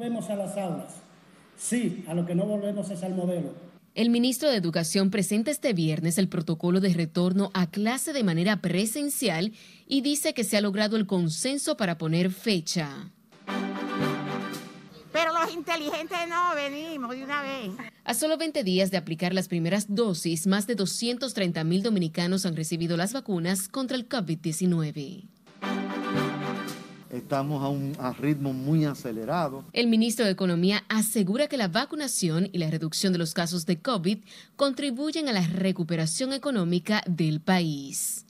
Volvemos a las aulas. Sí, a lo que no volvemos es al modelo. El ministro de Educación presenta este viernes el protocolo de retorno a clase de manera presencial y dice que se ha logrado el consenso para poner fecha. Pero los inteligentes no, venimos de una vez. A solo 20 días de aplicar las primeras dosis, más de 230 mil dominicanos han recibido las vacunas contra el COVID-19. Estamos a un ritmo muy acelerado. El ministro de Economía asegura que la vacunación y la reducción de los casos de COVID contribuyen a la recuperación económica del país.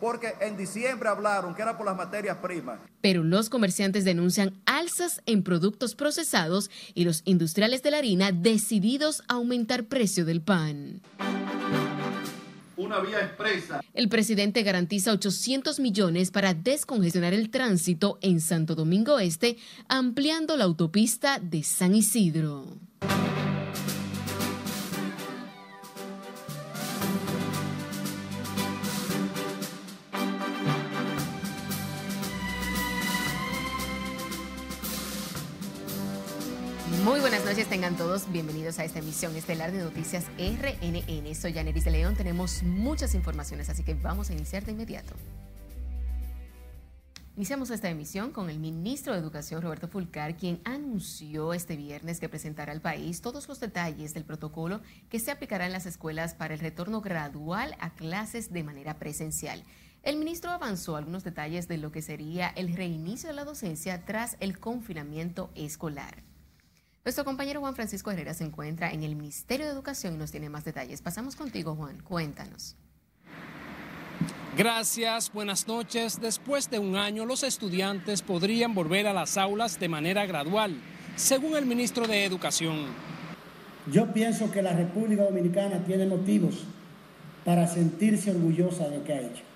Porque en diciembre hablaron que era por las materias primas. Pero los comerciantes denuncian alzas en productos procesados y los industriales de la harina decididos a aumentar precio del pan una vía expresa. El presidente garantiza 800 millones para descongestionar el tránsito en Santo Domingo Este, ampliando la autopista de San Isidro. Noches, tengan todos bienvenidos a esta emisión estelar de Noticias RNN. Soy Janeris de León, tenemos muchas informaciones, así que vamos a iniciar de inmediato. Iniciamos esta emisión con el ministro de Educación, Roberto Fulcar, quien anunció este viernes que presentará al país todos los detalles del protocolo que se aplicará en las escuelas para el retorno gradual a clases de manera presencial. El ministro avanzó algunos detalles de lo que sería el reinicio de la docencia tras el confinamiento escolar. Nuestro compañero Juan Francisco Herrera se encuentra en el Ministerio de Educación y nos tiene más detalles. Pasamos contigo, Juan. Cuéntanos. Gracias, buenas noches. Después de un año, los estudiantes podrían volver a las aulas de manera gradual, según el ministro de Educación. Yo pienso que la República Dominicana tiene motivos para sentirse orgullosa de lo que ha hecho.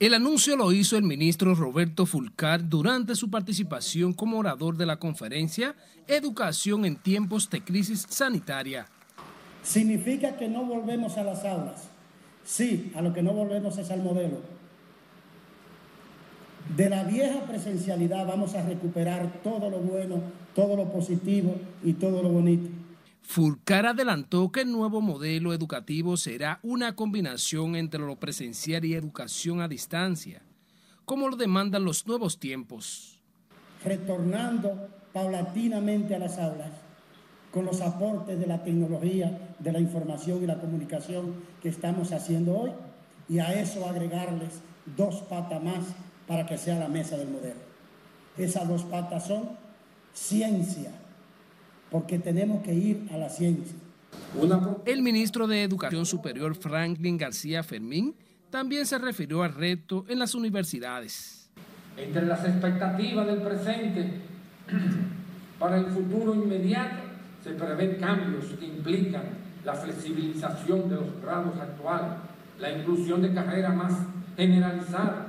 El anuncio lo hizo el ministro Roberto Fulcar durante su participación como orador de la conferencia Educación en tiempos de crisis sanitaria. Significa que no volvemos a las aulas. Sí, a lo que no volvemos es al modelo. De la vieja presencialidad vamos a recuperar todo lo bueno, todo lo positivo y todo lo bonito. Fulcar adelantó que el nuevo modelo educativo será una combinación entre lo presencial y educación a distancia, como lo demandan los nuevos tiempos. Retornando paulatinamente a las aulas, con los aportes de la tecnología, de la información y la comunicación que estamos haciendo hoy, y a eso agregarles dos patas más para que sea la mesa del modelo. Esas dos patas son ciencia, porque tenemos que ir a la ciencia. El ministro de Educación Superior, Franklin García Fermín, también se refirió al reto en las universidades. Entre las expectativas del presente para el futuro inmediato se prevén cambios que implican la flexibilización de los grados actuales, la inclusión de carreras más generalizada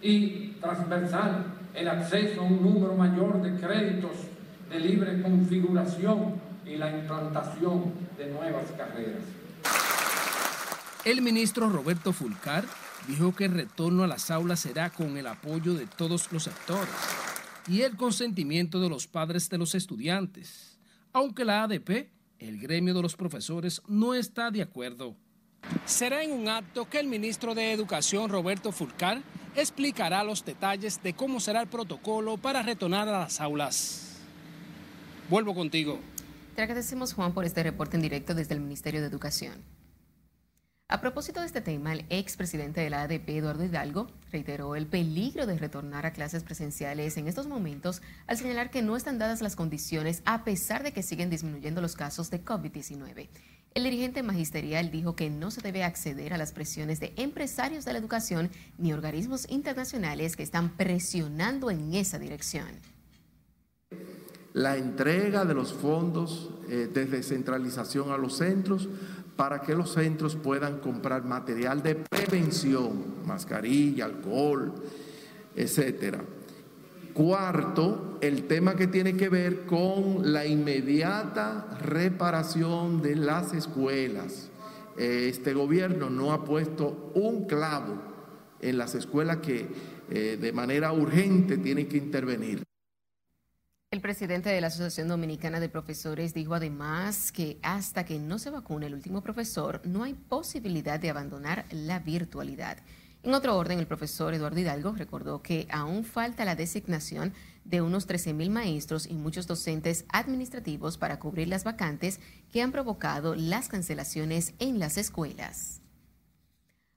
y transversal, el acceso a un número mayor de créditos de libre configuración y la implantación de nuevas carreras. El ministro Roberto Fulcar dijo que el retorno a las aulas será con el apoyo de todos los sectores y el consentimiento de los padres de los estudiantes, aunque la ADP, el gremio de los profesores, no está de acuerdo. Será en un acto que el ministro de Educación, Roberto Fulcar, explicará los detalles de cómo será el protocolo para retornar a las aulas. Vuelvo contigo. Te agradecemos, Juan, por este reporte en directo desde el Ministerio de Educación. A propósito de este tema, el expresidente de la ADP, Eduardo Hidalgo, reiteró el peligro de retornar a clases presenciales en estos momentos al señalar que no están dadas las condiciones a pesar de que siguen disminuyendo los casos de COVID-19. El dirigente magisterial dijo que no se debe acceder a las presiones de empresarios de la educación ni organismos internacionales que están presionando en esa dirección la entrega de los fondos eh, de descentralización a los centros para que los centros puedan comprar material de prevención, mascarilla, alcohol, etcétera. Cuarto, el tema que tiene que ver con la inmediata reparación de las escuelas. Este gobierno no ha puesto un clavo en las escuelas que eh, de manera urgente tienen que intervenir. El presidente de la Asociación Dominicana de Profesores dijo además que hasta que no se vacune el último profesor, no hay posibilidad de abandonar la virtualidad. En otro orden, el profesor Eduardo Hidalgo recordó que aún falta la designación de unos 13.000 maestros y muchos docentes administrativos para cubrir las vacantes que han provocado las cancelaciones en las escuelas.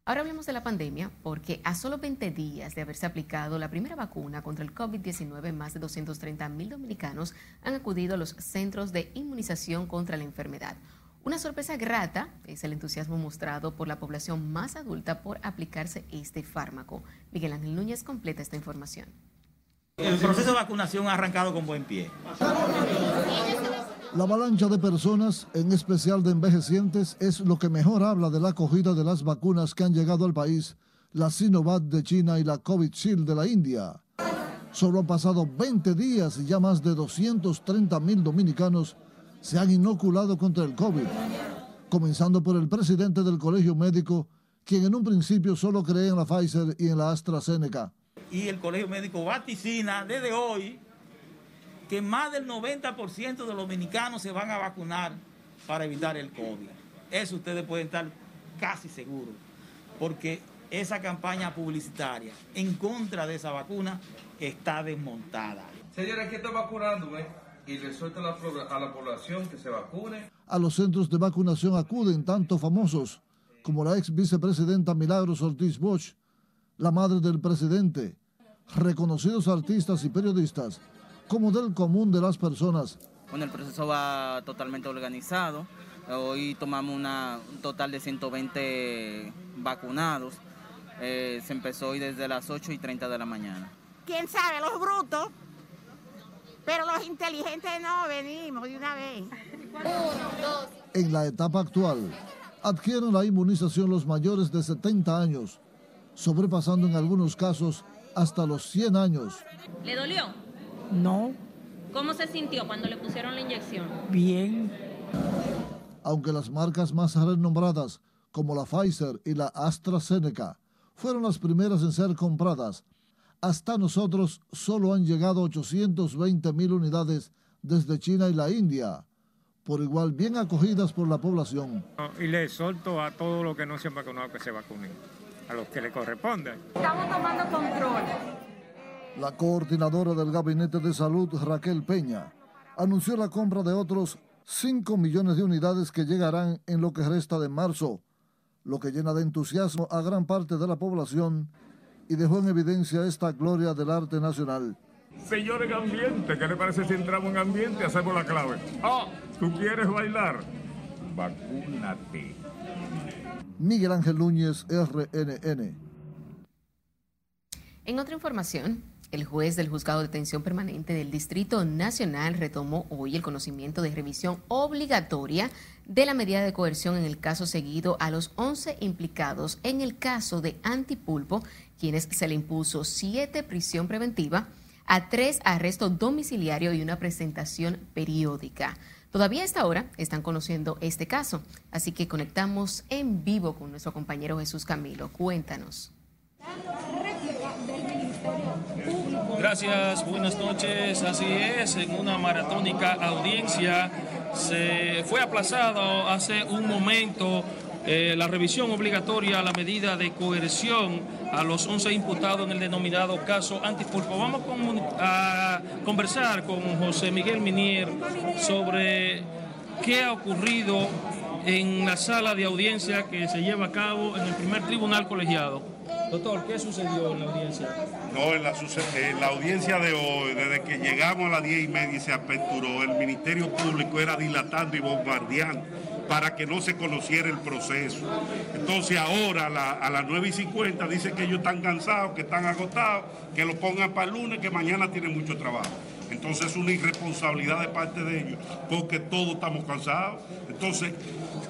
Ahora hablemos de la pandemia, porque a solo 20 días de haberse aplicado la primera vacuna contra el COVID-19, más de 230 mil dominicanos han acudido a los centros de inmunización contra la enfermedad. Una sorpresa grata es el entusiasmo mostrado por la población más adulta por aplicarse este fármaco. Miguel Ángel Núñez completa esta información. El proceso de vacunación ha arrancado con buen pie. La avalancha de personas, en especial de envejecientes, es lo que mejor habla de la acogida de las vacunas que han llegado al país, la Sinovac de China y la Covishield de la India. Solo han pasado 20 días y ya más de 230 mil dominicanos se han inoculado contra el COVID, comenzando por el presidente del Colegio Médico, quien en un principio solo cree en la Pfizer y en la AstraZeneca. Y el Colegio Médico vaticina desde hoy que más del 90% de los dominicanos se van a vacunar para evitar el COVID. Eso ustedes pueden estar casi seguros, porque esa campaña publicitaria en contra de esa vacuna está desmontada. Señores, que está vacunando, Y le suelta a la población que se vacune. A los centros de vacunación acuden tanto famosos como la ex vicepresidenta Milagros Ortiz Bosch, la madre del presidente, reconocidos artistas y periodistas, como del común de las personas. Bueno, el proceso va totalmente organizado. Hoy tomamos una, un total de 120 vacunados. Eh, se empezó hoy desde las 8 y 30 de la mañana. ¿Quién sabe? Los brutos. Pero los inteligentes no, venimos de una vez. En la etapa actual, adquieren la inmunización los mayores de 70 años, sobrepasando en algunos casos hasta los 100 años. ¿Le dolió? No. ¿Cómo se sintió cuando le pusieron la inyección? Bien. Aunque las marcas más renombradas, como la Pfizer y la AstraZeneca, fueron las primeras en ser compradas, hasta nosotros solo han llegado 820 mil unidades desde China y la India, por igual bien acogidas por la población. Y le exhorto a todos los que no se han vacunado que se vacunen, a los que le corresponde. Estamos tomando control. La coordinadora del Gabinete de Salud, Raquel Peña, anunció la compra de otros 5 millones de unidades que llegarán en lo que resta de marzo, lo que llena de entusiasmo a gran parte de la población y dejó en evidencia esta gloria del arte nacional. Señor en ambiente, ¿qué le parece si entramos en ambiente y hacemos la clave? Ah, ¿tú quieres bailar? Vacúnate. Miguel Ángel Núñez, RNN. En otra información, el juez del Juzgado de Detención Permanente del Distrito Nacional retomó hoy el conocimiento de revisión obligatoria de la medida de coerción en el caso seguido a los 11 implicados en el caso de Antipulpo, quienes se le impuso siete prisión preventiva, a tres arresto domiciliario y una presentación periódica. Todavía a esta hora están conociendo este caso, así que conectamos en vivo con nuestro compañero Jesús Camilo. Cuéntanos. Gracias, buenas noches. Así es, en una maratónica audiencia se fue aplazado hace un momento eh, la revisión obligatoria a la medida de coerción a los 11 imputados en el denominado caso Antipulpo. Vamos a conversar con José Miguel Minier sobre qué ha ocurrido en la sala de audiencia que se lleva a cabo en el primer tribunal colegiado. Doctor, ¿qué sucedió en la audiencia? No, en la, audiencia de hoy, desde que llegamos a las 10 y media y se aperturó, el Ministerio Público era dilatando y bombardeando para que no se conociera el proceso. Entonces ahora a, las 9 y 50 dicen que ellos están cansados, que están agotados, que lo pongan para el lunes, que mañana tienen mucho trabajo. Entonces es una irresponsabilidad de parte de ellos, porque todos estamos cansados. Entonces,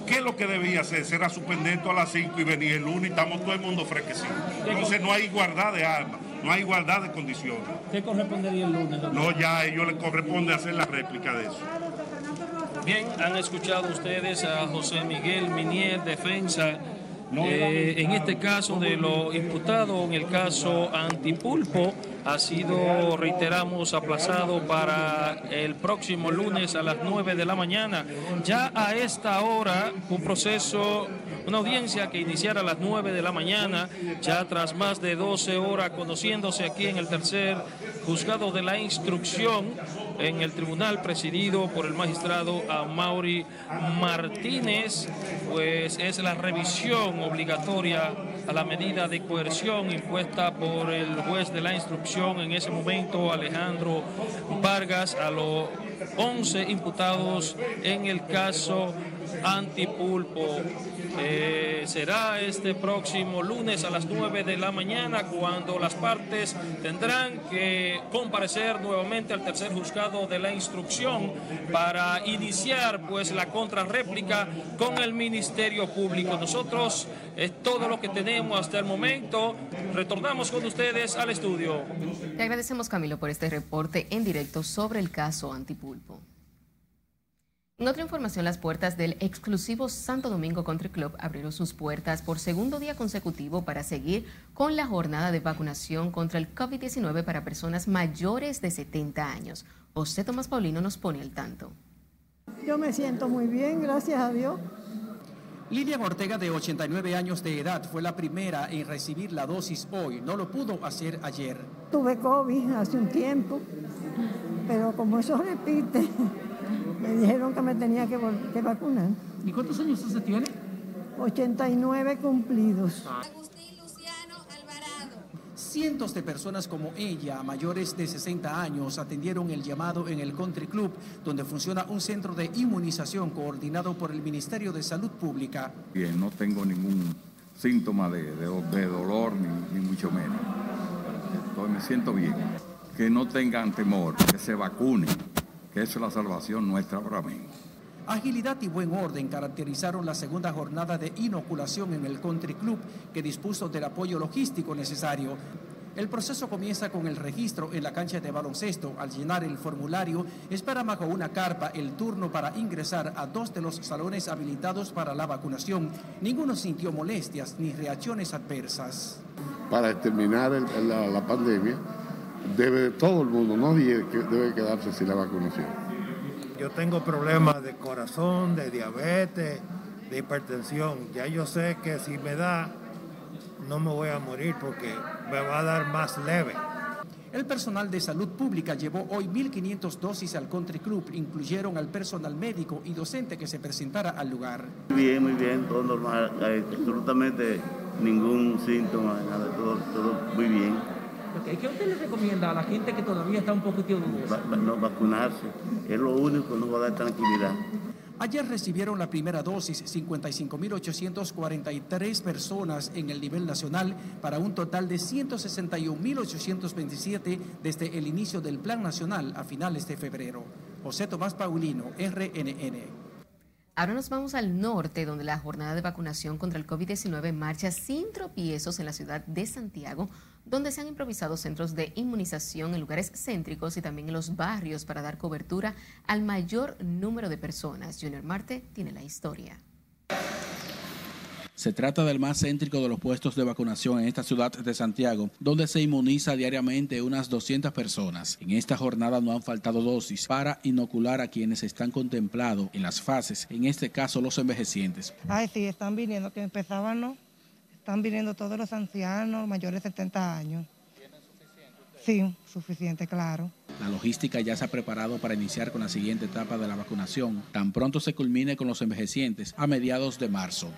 ¿qué es lo que debía hacer? Será suspender a las 5 y venir el lunes y estamos todo el mundo fresquecido. Entonces no hay igualdad de armas, no hay igualdad de condiciones. ¿Qué correspondería el lunes? No, ya a ellos les corresponde hacer la réplica de eso. Bien, han escuchado ustedes a José Miguel Minier, defensa eh, en este caso de lo imputado en el caso Antipulpo ha sido, reiteramos, aplazado para el próximo lunes a las 9 de la mañana. Ya a esta hora, un proceso, una audiencia que iniciara a las 9 de la mañana, ya tras más de 12 horas conociéndose aquí en el tercer juzgado de la instrucción en el tribunal presidido por el magistrado Mauri Martínez, pues es la revisión obligatoria a la medida de coerción impuesta por el juez de la instrucción en ese momento, Alejandro Vargas, a los 11 imputados en el caso Antipulpo. Eh, será este próximo lunes a las 9 de la mañana cuando las partes tendrán que comparecer nuevamente al tercer juzgado de la instrucción para iniciar pues la contrarréplica con el Ministerio Público. Nosotros es todo lo que tenemos hasta el momento. Retornamos con ustedes al estudio. Te agradecemos Camilo por este reporte en directo sobre el caso Antipulpo. En otra información, las puertas del exclusivo Santo Domingo Country Club abrieron sus puertas por segundo día consecutivo para seguir con la jornada de vacunación contra el COVID-19 para personas mayores de 70 años. José Tomás Paulino nos pone al tanto. Yo me siento muy bien, gracias a Dios. Lidia Ortega, de 89 años de edad, fue la primera en recibir la dosis hoy. No lo pudo hacer ayer. Tuve COVID hace un tiempo, pero como eso repite, me dijeron que me tenía que, vacunar. ¿Y cuántos años usted tiene? 89 cumplidos. Cientos de personas como ella, mayores de 60 años, atendieron el llamado en el Country Club, donde funciona un centro de inmunización coordinado por el Ministerio de Salud Pública. Bien, no tengo ningún síntoma de, dolor, ni, mucho menos. me siento bien. Que no tengan temor, que se vacunen que es la salvación nuestra para mí. Agilidad y buen orden caracterizaron la segunda jornada de inoculación en el Country Club, que dispuso del apoyo logístico necesario. El proceso comienza con el registro en la cancha de baloncesto. Al llenar el formulario, espera bajo una carpa el turno para ingresar a dos de los salones habilitados para la vacunación. Ninguno sintió molestias ni reacciones adversas. Para terminar la pandemia, debe todo el mundo, no debe quedarse sin la vacunación. Yo tengo problemas de corazón, de diabetes, de hipertensión. Ya yo sé que si me da, no me voy a morir porque me va a dar más leve. El personal de salud pública llevó hoy 1.500 dosis al Country Club. Incluyeron al personal médico y docente que se presentara al lugar. Bien, muy bien, todo normal, absolutamente ningún síntoma, nada, todo, todo muy bien. ¿Qué usted le recomienda a la gente que todavía está un poquito dudosa? no vacunarse, es lo único que nos va a dar tranquilidad. Ayer recibieron la primera dosis 55.843 personas en el nivel nacional para un total de 161.827 desde el inicio del Plan Nacional a finales de febrero. José Tomás Paulino, RNN. Ahora nos vamos al norte, donde la jornada de vacunación contra el COVID-19 marcha sin tropiezos en la ciudad de Santiago, donde se han improvisado centros de inmunización en lugares céntricos y también en los barrios para dar cobertura al mayor número de personas. Junior Marte tiene la historia. Se trata del más céntrico de los puestos de vacunación en esta ciudad de Santiago, donde se inmuniza diariamente unas 200 personas. En esta jornada no han faltado dosis para inocular a quienes están contemplados en las fases, en este caso los envejecientes. Ay, sí, están viniendo, que empezaban, ¿no? Están viniendo todos los ancianos mayores de 70 años. ¿Tienen suficiente? Sí, suficiente, claro. La logística ya se ha preparado para iniciar con la siguiente etapa de la vacunación, tan pronto se culmine con los envejecientes a mediados de marzo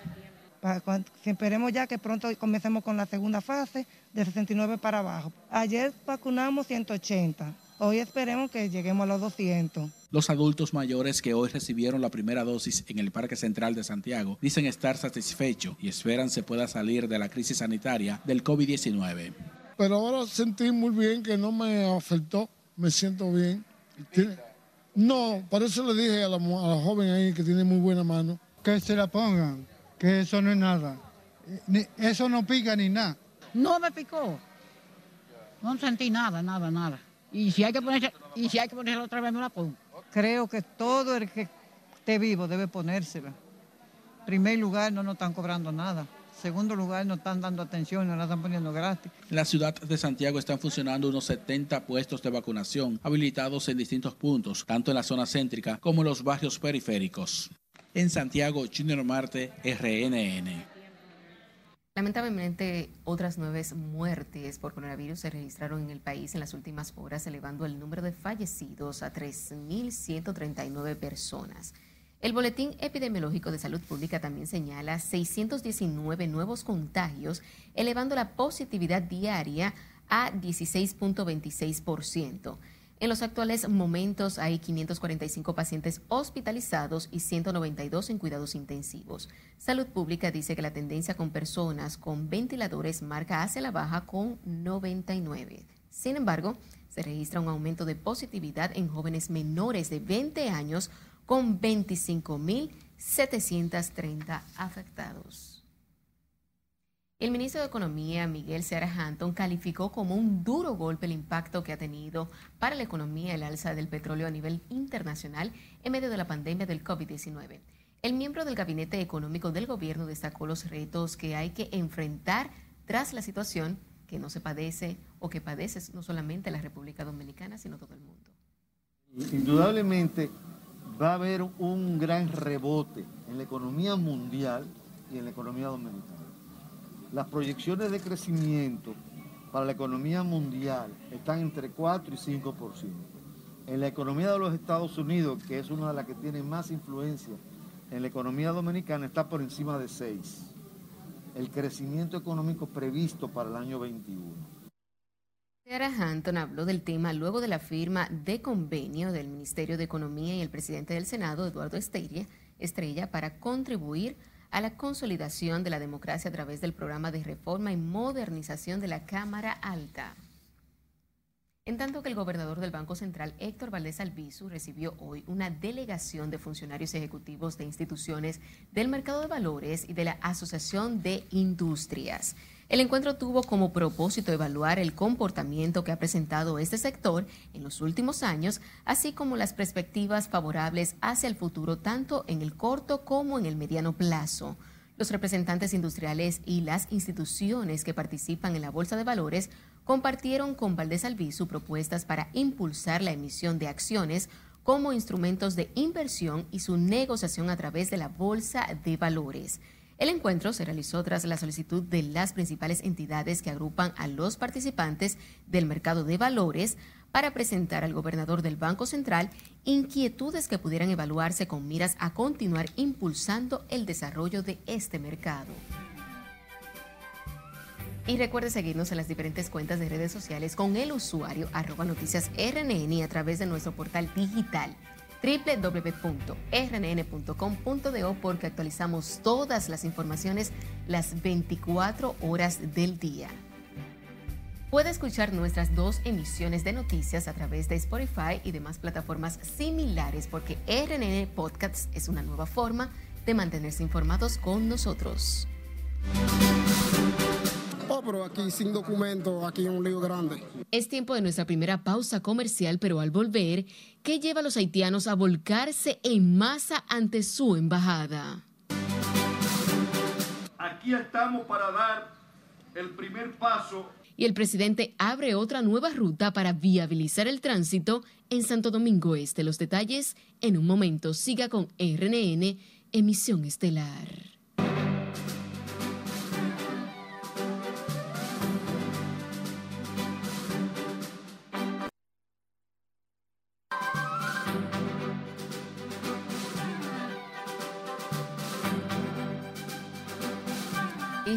esperemos ya que pronto comencemos con la segunda fase de 69 para abajo. Ayer vacunamos 180. Hoy esperemos que lleguemos a los 200. Los adultos mayores que hoy recibieron la primera dosis en el Parque Central de Santiago dicen estar satisfechos y esperan se pueda salir de la crisis sanitaria del COVID-19. Pero ahora sentí muy bien que no me afectó, me siento bien. No, por eso le dije a la, a la joven ahí que tiene muy buena mano. Que se la pongan que eso no es nada. eso no pica ni nada. No me picó. No sentí nada, nada, nada. Y si hay que ponerse, y si hay que ponerse otra vez me la pongo. Creo que todo el que esté vivo debe ponérsela. En primer lugar, no nos están cobrando nada. segundo lugar no están dando atención, no la están poniendo gratis. En la ciudad de Santiago están funcionando unos 70 puestos de vacunación habilitados en distintos puntos, tanto en la zona céntrica como en los barrios periféricos. En Santiago, Junior Marte, RNN. Lamentablemente, otras nueve muertes por coronavirus se registraron en el país en las últimas horas, elevando el número de fallecidos a 3.139 personas. El Boletín Epidemiológico de Salud Pública también señala 619 nuevos contagios, elevando la positividad diaria a 16.26%. En los actuales momentos hay 545 pacientes hospitalizados y 192 en cuidados intensivos. Salud Pública dice que la tendencia con personas con ventiladores marca hacia la baja con 99. Sin embargo, se registra un aumento de positividad en jóvenes menores de 20 años con 25.730 afectados. El ministro de Economía, Miguel Seara Hanton, calificó como un duro golpe el impacto que ha tenido para la economía el alza del petróleo a nivel internacional en medio de la pandemia del COVID-19. El miembro del Gabinete Económico del Gobierno destacó los retos que hay que enfrentar tras la situación que no se padece o que padece no solamente la República Dominicana, sino todo el mundo. Indudablemente va a haber un gran rebote en la economía mundial y en la economía dominicana. Las proyecciones de crecimiento para la economía mundial están entre 4 y 5%. En la economía de los Estados Unidos, que es una de las que tiene más influencia en la economía dominicana, está por encima de 6. El crecimiento económico previsto para el año 21. Sarah Hampton habló del tema luego de la firma de convenio del Ministerio de Economía y el presidente del Senado, Eduardo Estrella, Estrella para contribuir a la consolidación de la democracia a través del programa de reforma y modernización de la Cámara Alta. En tanto que el gobernador del Banco Central, Héctor Valdés Albizu, recibió hoy una delegación de funcionarios ejecutivos de instituciones del mercado de valores y de la Asociación de Industrias. El encuentro tuvo como propósito evaluar el comportamiento que ha presentado este sector en los últimos años, así como las perspectivas favorables hacia el futuro tanto en el corto como en el mediano plazo. Los representantes industriales y las instituciones que participan en la Bolsa de Valores compartieron con Valdés Albizu propuestas para impulsar la emisión de acciones como instrumentos de inversión y su negociación a través de la Bolsa de Valores. El encuentro se realizó tras la solicitud de las principales entidades que agrupan a los participantes del mercado de valores para presentar al gobernador del Banco Central inquietudes que pudieran evaluarse con miras a continuar impulsando el desarrollo de este mercado. Y recuerde seguirnos en las diferentes cuentas de redes sociales con el usuario arroba noticias RNN a través de nuestro portal digital www.rnn.com.do porque actualizamos todas las informaciones las 24 horas del día. Puede escuchar nuestras dos emisiones de noticias a través de Spotify y demás plataformas similares porque RNN Podcasts es una nueva forma de mantenerse informados con nosotros. Oh, pero aquí sin documento, aquí un lío grande. Es tiempo de nuestra primera pausa comercial, pero al volver, ¿qué lleva a los haitianos a volcarse en masa ante su embajada? Aquí estamos para dar el primer paso. Y el presidente abre otra nueva ruta para viabilizar el tránsito en Santo Domingo Este. Los detalles en un momento. Siga con RNN, emisión estelar.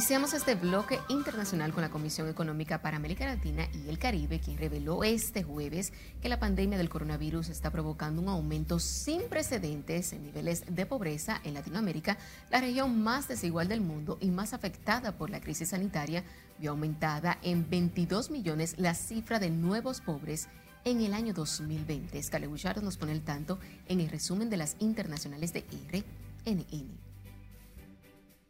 Iniciamos este bloque internacional con la Comisión Económica para América Latina y el Caribe, quien reveló este jueves que la pandemia del coronavirus está provocando un aumento sin precedentes en niveles de pobreza en Latinoamérica, la región más desigual del mundo y más afectada por la crisis sanitaria, vio aumentada en 22 millones la cifra de nuevos pobres en el año 2020. Scale nos pone el tanto en el resumen de las internacionales de RNN.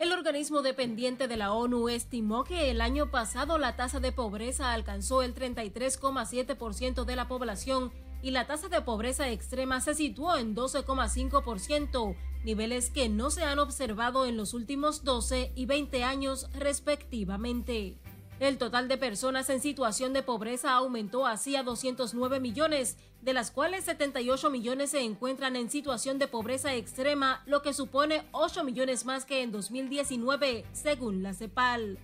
El organismo dependiente de la ONU estimó que el año pasado la tasa de pobreza alcanzó el 33,7% de la población y la tasa de pobreza extrema se situó en 12,5%, niveles que no se han observado en los últimos 12 y 20 años respectivamente. El total de personas en situación de pobreza aumentó así a 209 millones, de las cuales 78 millones se encuentran en situación de pobreza extrema, lo que supone 8 millones más que en 2019, según la CEPAL.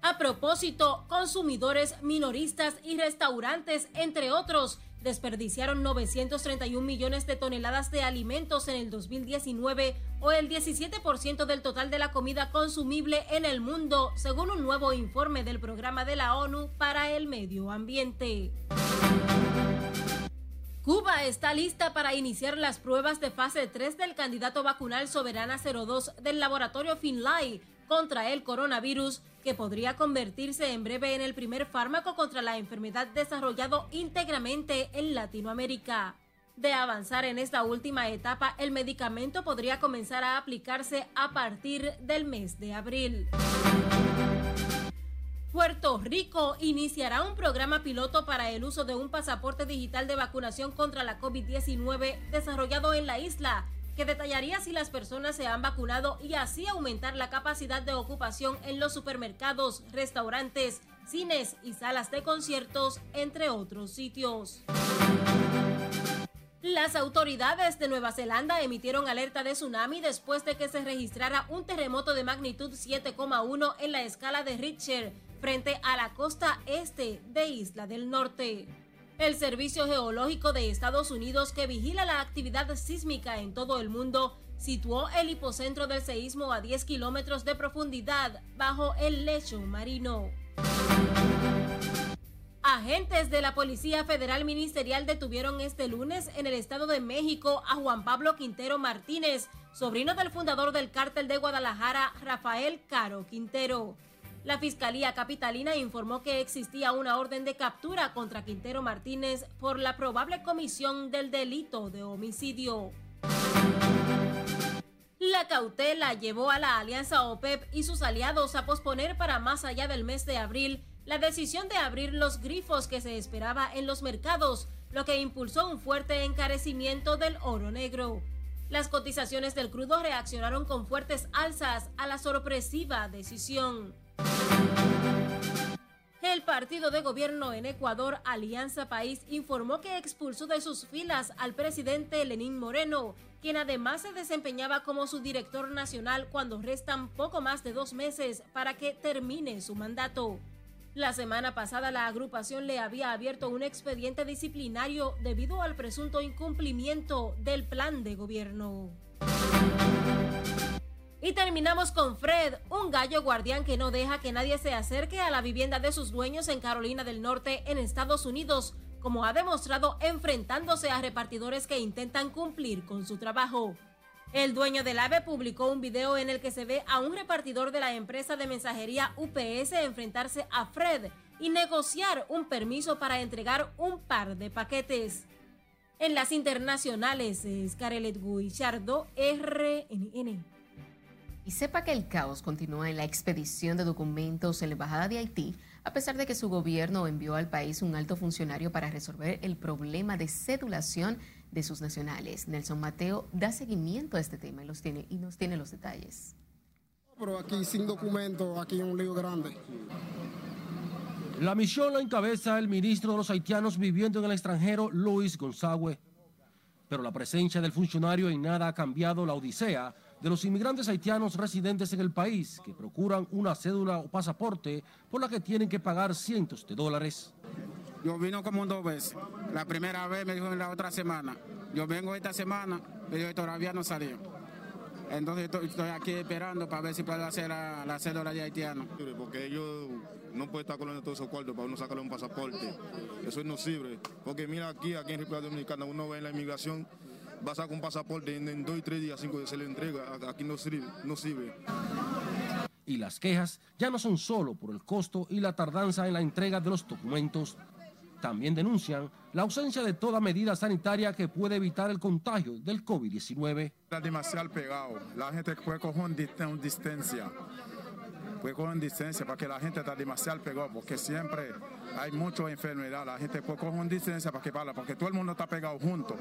A propósito, consumidores, minoristas y restaurantes, entre otros, desperdiciaron 931 millones de toneladas de alimentos en el 2019 o el 17% del total de la comida consumible en el mundo, según un nuevo informe del Programa de la ONU para el Medio Ambiente. Cuba está lista para iniciar las pruebas de fase 3 del candidato vacunal Soberana 02 del laboratorio Finlay contra el coronavirus, que podría convertirse en breve en el primer fármaco contra la enfermedad desarrollado íntegramente en Latinoamérica. De avanzar en esta última etapa, el medicamento podría comenzar a aplicarse a partir del mes de abril. Puerto Rico iniciará un programa piloto para el uso de un pasaporte digital de vacunación contra la COVID-19 desarrollado en la isla que detallaría si las personas se han vacunado y así aumentar la capacidad de ocupación en los supermercados, restaurantes, cines y salas de conciertos, entre otros sitios. Las autoridades de Nueva Zelanda emitieron alerta de tsunami después de que se registrara un terremoto de magnitud 7,1 en la escala de Richter frente a la costa este de Isla del Norte. El Servicio Geológico de Estados Unidos, que vigila la actividad sísmica en todo el mundo, situó el hipocentro del seísmo a 10 kilómetros de profundidad bajo el lecho marino. Agentes de la Policía Federal Ministerial detuvieron este lunes en el Estado de México a Juan Pablo Quintero Martínez, sobrino del fundador del cártel de Guadalajara, Rafael Caro Quintero. La Fiscalía Capitalina informó que existía una orden de captura contra Quintero Martínez por la probable comisión del delito de homicidio. La cautela llevó a la alianza OPEP y sus aliados a posponer para más allá del mes de abril la decisión de abrir los grifos que se esperaba en los mercados, lo que impulsó un fuerte encarecimiento del oro negro. Las cotizaciones del crudo reaccionaron con fuertes alzas a la sorpresiva decisión. El partido de gobierno en Ecuador, Alianza País, informó que expulsó de sus filas al presidente Lenín Moreno, quien además se desempeñaba como su director nacional cuando restan poco más de dos meses para que termine su mandato. La semana pasada la agrupación le había abierto un expediente disciplinario debido al presunto incumplimiento del plan de gobierno. Y terminamos con Fred, un gallo guardián que no deja que nadie se acerque a la vivienda de sus dueños en Carolina del Norte, en Estados Unidos, como ha demostrado enfrentándose a repartidores que intentan cumplir con su trabajo. El dueño del ave publicó un video en el que se ve a un repartidor de la empresa de mensajería UPS enfrentarse a Fred y negociar un permiso para entregar un par de paquetes. En las internacionales, Scarlett Guichardo, RNN. Y sepa que el caos continúa en la expedición de documentos en la Embajada de Haití, a pesar de que su gobierno envió al país un alto funcionario para resolver el problema de cedulación de sus nacionales. Nelson Mateo da seguimiento a este tema y, los tiene, y nos tiene los detalles. Pero aquí sin documento, aquí un lío grande. La misión la encabeza el ministro de los haitianos viviendo en el extranjero, Luis González. Pero la presencia del funcionario en nada ha cambiado la odisea de los inmigrantes haitianos residentes en el país que procuran una cédula o pasaporte por la que tienen que pagar cientos de dólares. Yo vino como dos veces. La primera vez me dijo en la otra semana. Yo vengo esta semana, pero todavía no salió. Entonces estoy aquí esperando para ver si puedo hacer la, cédula de haitiano. Porque ellos no pueden estar colando todos esos cuartos para uno sacarle un pasaporte. Eso es no sirve. Porque mira aquí, aquí en República Dominicana, uno ve en la inmigración va a sacar un pasaporte en, dos y tres días, cinco días se le entrega, aquí no sirve, no sirve. Y las quejas ya no son solo por el costo y la tardanza en la entrega de los documentos. También denuncian la ausencia de toda medida sanitaria que puede evitar el contagio del COVID-19. Está demasiado pegado, la gente puede coger una distancia. pues cogen licencia para que la gente está demasiado pegado, porque siempre hay mucha enfermedad. La gente pues cogen licencia para que vaya, porque todo el mundo está pegado junto.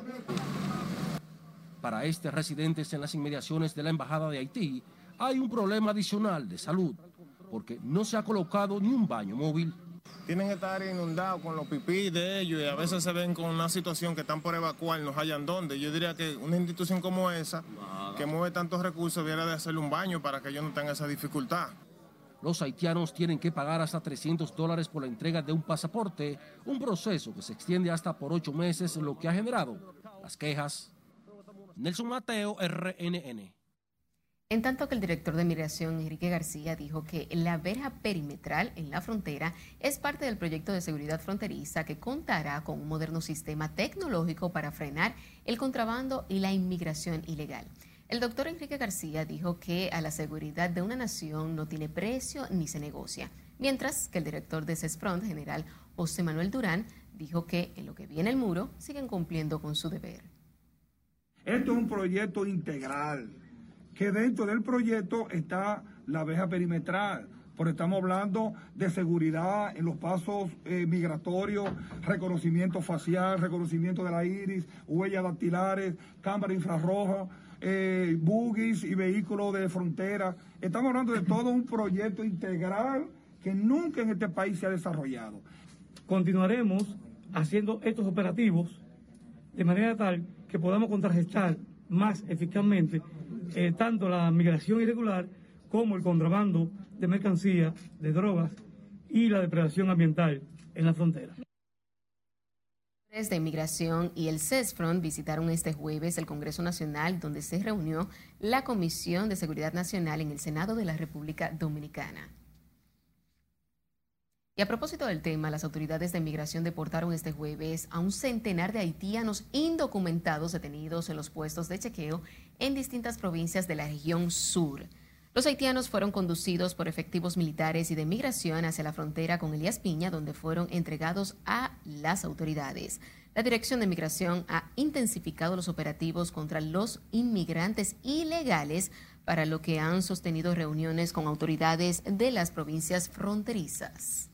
Para este residentes en las inmediaciones de la Embajada de Haití hay un problema adicional de salud, porque no se ha colocado ni un baño móvil. Tienen que estar inundados con los pipí de ellos y a veces se ven con una situación que están por evacuar, no hayan dónde. Yo diría que una institución como esa, que mueve tantos recursos, debiera de hacerle un baño para que ellos no tengan esa dificultad. Los haitianos tienen que pagar hasta 300 dólares por la entrega de un pasaporte, un proceso que se extiende hasta por ocho meses, lo que ha generado las quejas. Nelson Mateo, RNN. En tanto que el director de Migración, Enrique García, dijo que la verja perimetral en la frontera es parte del proyecto de seguridad fronteriza que contará con un moderno sistema tecnológico para frenar el contrabando y la inmigración ilegal. El doctor Enrique García dijo que a la seguridad de una nación no tiene precio ni se negocia, mientras que el director de CESFRONT, general José Manuel Durán, dijo que en lo que viene el muro siguen cumpliendo con su deber. Esto es un proyecto integral, que dentro del proyecto está la abeja perimetral, porque estamos hablando de seguridad en los pasos eh, migratorios, reconocimiento facial, reconocimiento de la iris, huellas dactilares, cámara infrarroja, eh, buggies y vehículos de frontera. Estamos hablando de todo un proyecto integral que nunca en este país se ha desarrollado. Continuaremos haciendo estos operativos de manera tal que podamos contrarrestar más eficazmente eh, tanto la migración irregular como el contrabando de mercancías, de drogas y la depredación ambiental en la frontera de Inmigración y el CESFRONT visitaron este jueves el Congreso Nacional, donde se reunió la Comisión de Seguridad Nacional en el Senado de la República Dominicana. Y a propósito del tema, las autoridades de inmigración deportaron este jueves a un centenar de haitianos indocumentados detenidos en los puestos de chequeo en distintas provincias de la región sur. Los haitianos fueron conducidos por efectivos militares y de migración hacia la frontera con Elías Piña, donde fueron entregados a las autoridades. La Dirección de Migración ha intensificado los operativos contra los inmigrantes ilegales, para lo que han sostenido reuniones con autoridades de las provincias fronterizas.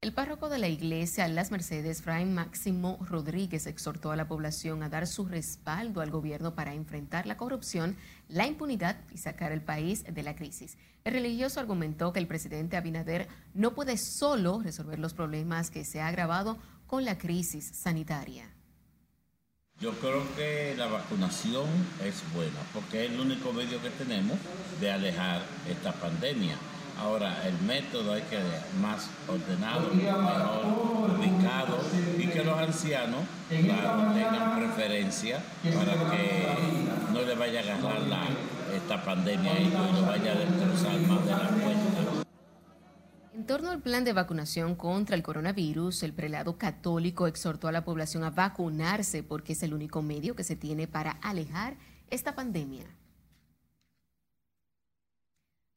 El párroco de la iglesia Las Mercedes, Fray Máximo Rodríguez, exhortó a la población a dar su respaldo al gobierno para enfrentar la corrupción, la impunidad y sacar el país de la crisis. El religioso argumentó que el presidente Abinader no puede solo resolver los problemas que se ha agravado con la crisis sanitaria. Yo creo que la vacunación es buena porque es el único medio que tenemos de alejar esta pandemia Ahora, el método hay que más ordenado, mejor ubicado y que los ancianos, tengan preferencia para que no le vaya a agarrar la, esta pandemia y no vaya a destrozar más de la cuenta. En torno al plan de vacunación contra el coronavirus, el prelado católico exhortó a la población a vacunarse porque es el único medio que se tiene para alejar esta pandemia.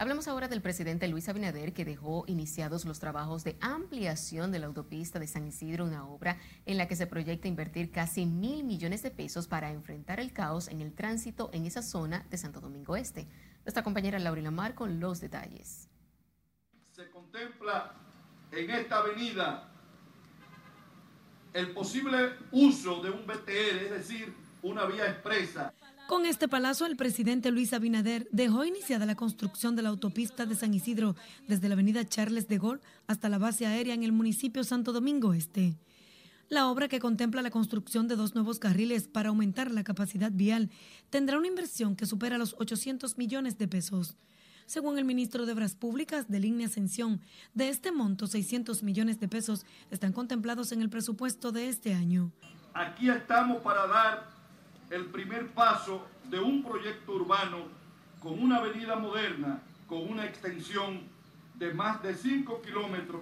Hablamos ahora del presidente Luis Abinader, que dejó iniciados los trabajos de ampliación de la autopista de San Isidro, una obra en la que se proyecta invertir casi mil millones de pesos para enfrentar el caos en el tránsito en esa zona de Santo Domingo Este. Nuestra compañera Laura Lamar con los detalles. Se contempla en esta avenida el posible uso de un BTR, es decir, una vía expresa con este palazo, el presidente Luis Abinader dejó iniciada la construcción de la autopista de San Isidro desde la avenida Charles de Gaulle hasta la base aérea en el municipio Santo Domingo Este. La obra que contempla la construcción de dos nuevos carriles para aumentar la capacidad vial tendrá una inversión que supera los 800 millones de pesos. Según el ministro de Obras Públicas de Línea Ascensión, de este monto, 600 millones de pesos están contemplados en el presupuesto de este año. Aquí estamos para dar el primer paso de un proyecto urbano con una avenida moderna, con una extensión de más de 5 kilómetros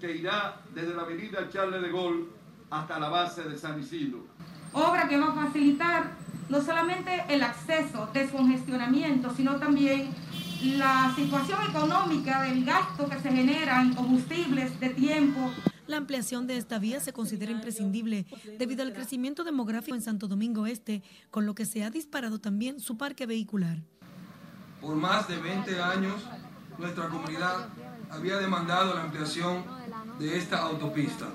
que irá desde la avenida Charles de Gaulle hasta la base de San Isidro. Obra que va a facilitar no solamente el acceso, descongestionamiento, sino también la situación económica del gasto que se genera en combustibles, de tiempo, la ampliación de esta vía se considera imprescindible debido al crecimiento demográfico en Santo Domingo Este, con lo que se ha disparado también su parque vehicular. Por más de 20 años, nuestra comunidad había demandado la ampliación de esta autopista.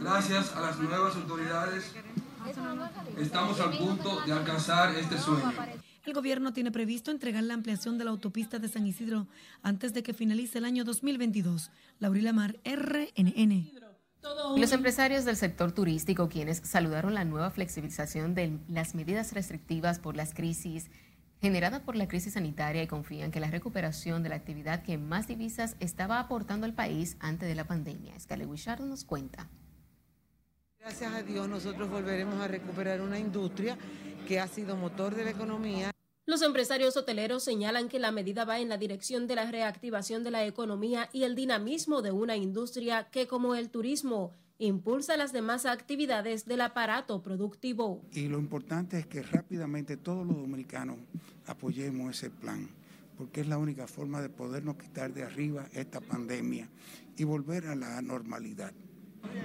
Gracias a las nuevas autoridades, estamos al punto de alcanzar este sueño. El gobierno tiene previsto entregar la ampliación de la autopista de San Isidro antes de que finalice el año 2022. Laurila Mar, RNN. Los empresarios del sector turístico, quienes saludaron la nueva flexibilización de las medidas restrictivas por las crisis generada por la crisis sanitaria y confían que la recuperación de la actividad que más divisas estaba aportando al país antes de la pandemia. Scale Wishard nos cuenta. Gracias a Dios nosotros volveremos a recuperar una industria que ha sido motor de la economía. Los empresarios hoteleros señalan que la medida va en la dirección de la reactivación de la economía y el dinamismo de una industria que, como el turismo, impulsa las demás actividades del aparato productivo. Y lo importante es que rápidamente todos los dominicanos apoyemos ese plan, porque es la única forma de podernos quitar de arriba esta pandemia y volver a la normalidad.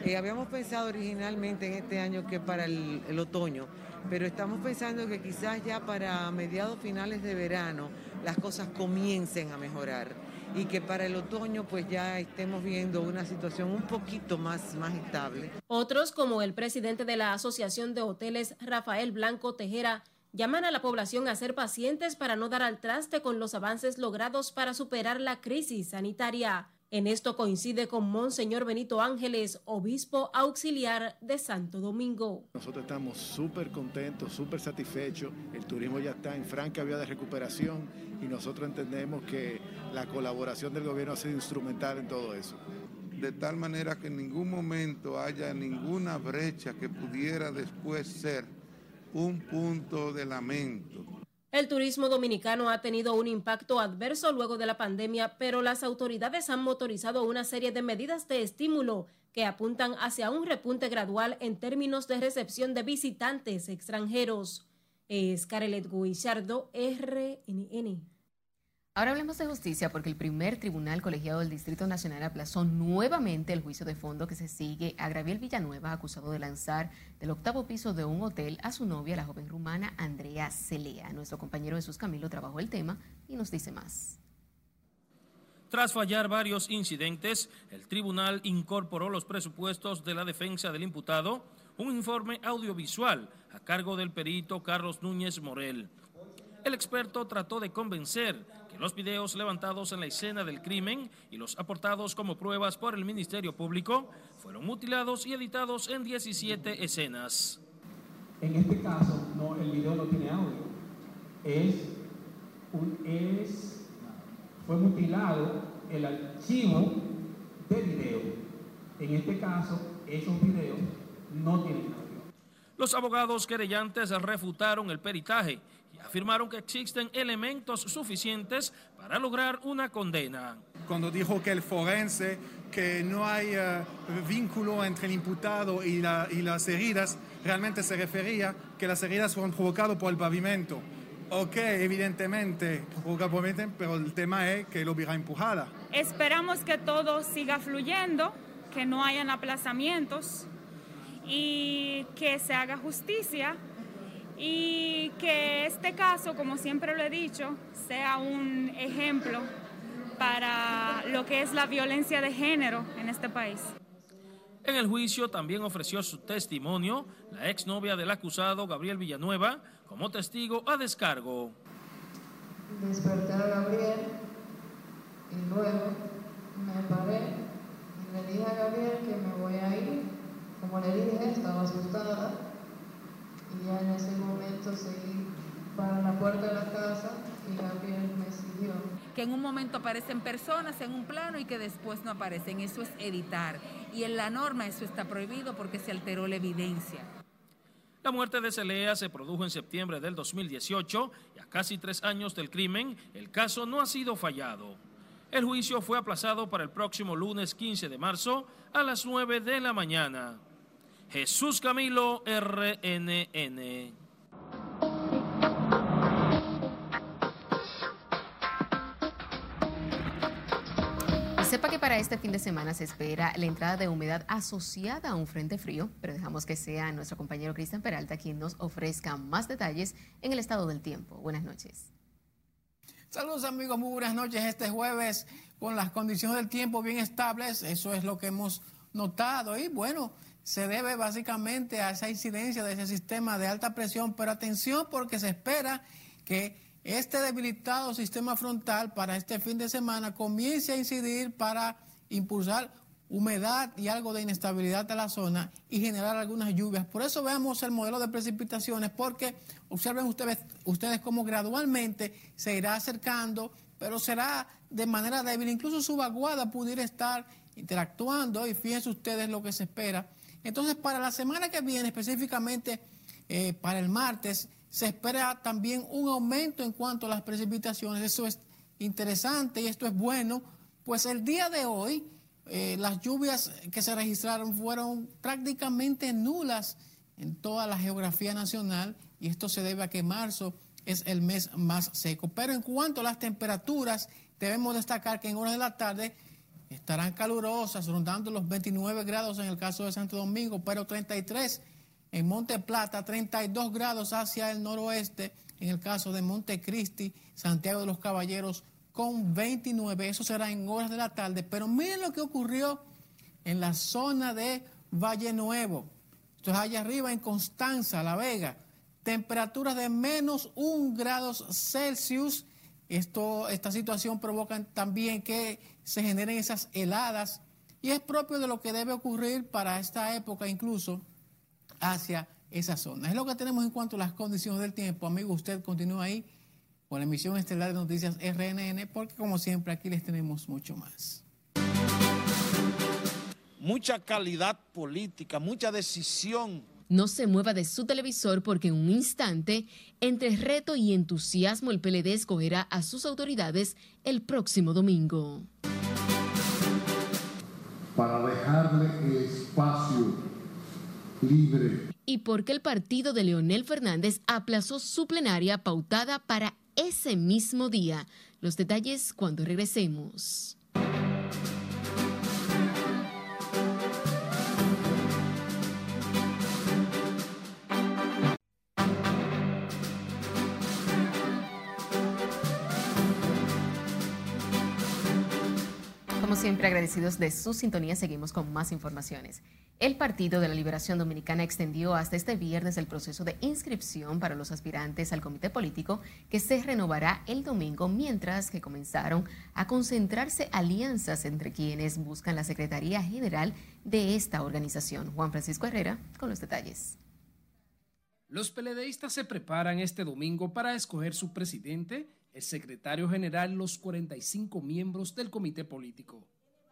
Eh, habíamos pensado originalmente en este año que para el, el otoño, pero estamos pensando que quizás ya para mediados finales de verano las cosas comiencen a mejorar y que para el otoño pues ya estemos viendo una situación un poquito más, más estable. Otros, como el presidente de la Asociación de Hoteles, Rafael Blanco Tejera, llaman a la población a ser pacientes para no dar al traste con los avances logrados para superar la crisis sanitaria. En esto coincide con Monseñor Benito Ángeles, obispo auxiliar de Santo Domingo. Nosotros estamos súper contentos, súper satisfechos. El turismo ya está en franca vía de recuperación y nosotros entendemos que la colaboración del gobierno ha sido instrumental en todo eso. De tal manera que en ningún momento haya ninguna brecha que pudiera después ser un punto de lamento. El turismo dominicano ha tenido un impacto adverso luego de la pandemia, pero las autoridades han motorizado una serie de medidas de estímulo que apuntan hacia un repunte gradual en términos de recepción de visitantes extranjeros. Es Carelet Guillardo, RNN. Ahora hablemos de justicia porque el primer tribunal colegiado del Distrito Nacional aplazó nuevamente el juicio de fondo que se sigue a Gabriel Villanueva, acusado de lanzar del octavo piso de un hotel a su novia, la joven rumana Andrea Celea. Nuestro compañero Jesús Camilo trabajó el tema y nos dice más. Tras fallar varios incidentes, el tribunal incorporó los presupuestos de la defensa del imputado, un informe audiovisual a cargo del perito Carlos Núñez Morel. El experto trató de convencer que los videos levantados en la escena del crimen y los aportados como pruebas por el Ministerio Público fueron mutilados y editados en 17 escenas. En este caso, no, el video no tiene audio. Es, un, es, fue mutilado el archivo de video. En este caso, esos videos no tienen audio. Los abogados querellantes refutaron el peritaje afirmaron que existen elementos suficientes para lograr una condena. Cuando dijo que el forense, que no hay uh, vínculo entre el imputado y, la, y, las heridas, realmente se refería que las heridas fueron provocadas por el pavimento. Ok, evidentemente, pero el tema es que lo hubiera empujada. Esperamos que todo siga fluyendo, que no hayan aplazamientos y que se haga justicia y que este caso, como siempre lo he dicho, sea un ejemplo para lo que es la violencia de género en este país. En el juicio también ofreció su testimonio la exnovia del acusado, Gabriel Villanueva, como testigo a descargo. Desperté a Gabriel y luego me paré y le dije a Gabriel que me voy a ir. Como le dije, estaba asustada y ya en ese momento seguí para la puerta de la casa y Gabriel me siguió. Que en un momento aparecen personas en un plano y que después no aparecen. Eso es editar. Y en la norma eso está prohibido porque se alteró la evidencia. La muerte de Celea se produjo en septiembre del 2018 y a casi tres años del crimen, el caso no ha sido fallado. El juicio fue aplazado para el próximo lunes 15 de marzo a las 9 de la mañana. Jesús Camilo, RNN. Sepa que para este fin de semana se espera la entrada de humedad asociada a un frente frío, pero dejamos que sea nuestro compañero Cristian Peralta quien nos ofrezca más detalles en el estado del tiempo. Buenas noches. Saludos amigos, muy buenas noches. Este jueves con las condiciones del tiempo bien estables, eso es lo que hemos notado y bueno, se debe básicamente a esa incidencia de ese sistema de alta presión, pero atención porque se espera que este debilitado sistema frontal para este fin de semana comience a incidir para impulsar humedad y algo de inestabilidad a la zona y generar algunas lluvias. Por eso veamos el modelo de precipitaciones, porque observen ustedes, ustedes cómo gradualmente se irá acercando, pero será de manera débil. Incluso su vaguada pudiera estar interactuando y fíjense ustedes lo que se espera. Entonces, para la semana que viene, específicamente eh, para el martes, se espera también un aumento en cuanto a las precipitaciones. Eso es interesante y esto es bueno, pues el día de hoy eh, las lluvias que se registraron fueron prácticamente nulas en toda la geografía nacional y esto se debe a que marzo es el mes más seco. Pero en cuanto a las temperaturas, debemos destacar que en horas de la tarde estarán calurosas, rondando los 29 grados en el caso de Santo Domingo, pero 33 en Monte Plata, 32 grados hacia el noroeste en el caso de Montecristi, Santiago de los Caballeros, con 29. Eso será en horas de la tarde. Pero miren lo que ocurrió en la zona de Valle Nuevo. Esto es allá arriba en Constanza, La Vega. Temperaturas de menos un grados Celsius. Esto, esta situación provoca también que se generen esas heladas y es propio de lo que debe ocurrir para esta época incluso hacia esa zona. Es lo que tenemos en cuanto a las condiciones del tiempo. Amigo, usted continúa ahí con la emisión estelar de noticias RNN, porque como siempre aquí les tenemos mucho más. Mucha calidad política, mucha decisión. No se mueva de su televisor porque en un instante, entre reto y entusiasmo, el PLD escogerá a sus autoridades el próximo domingo. Para dejarle espacio libre. Y porque el partido de Leonel Fernández aplazó su plenaria pautada para ese mismo día. Los detalles cuando regresemos. Siempre, agradecidos de su sintonía, seguimos con más informaciones. El Partido de la Liberación Dominicana extendió hasta este viernes el proceso de inscripción para los aspirantes al comité político que se renovará el domingo, mientras que comenzaron a concentrarse alianzas entre quienes buscan la Secretaría General de esta organización. Juan Francisco Herrera con los detalles. Los peledeístas se preparan este domingo para escoger su presidente el secretario general los 45 miembros del comité político.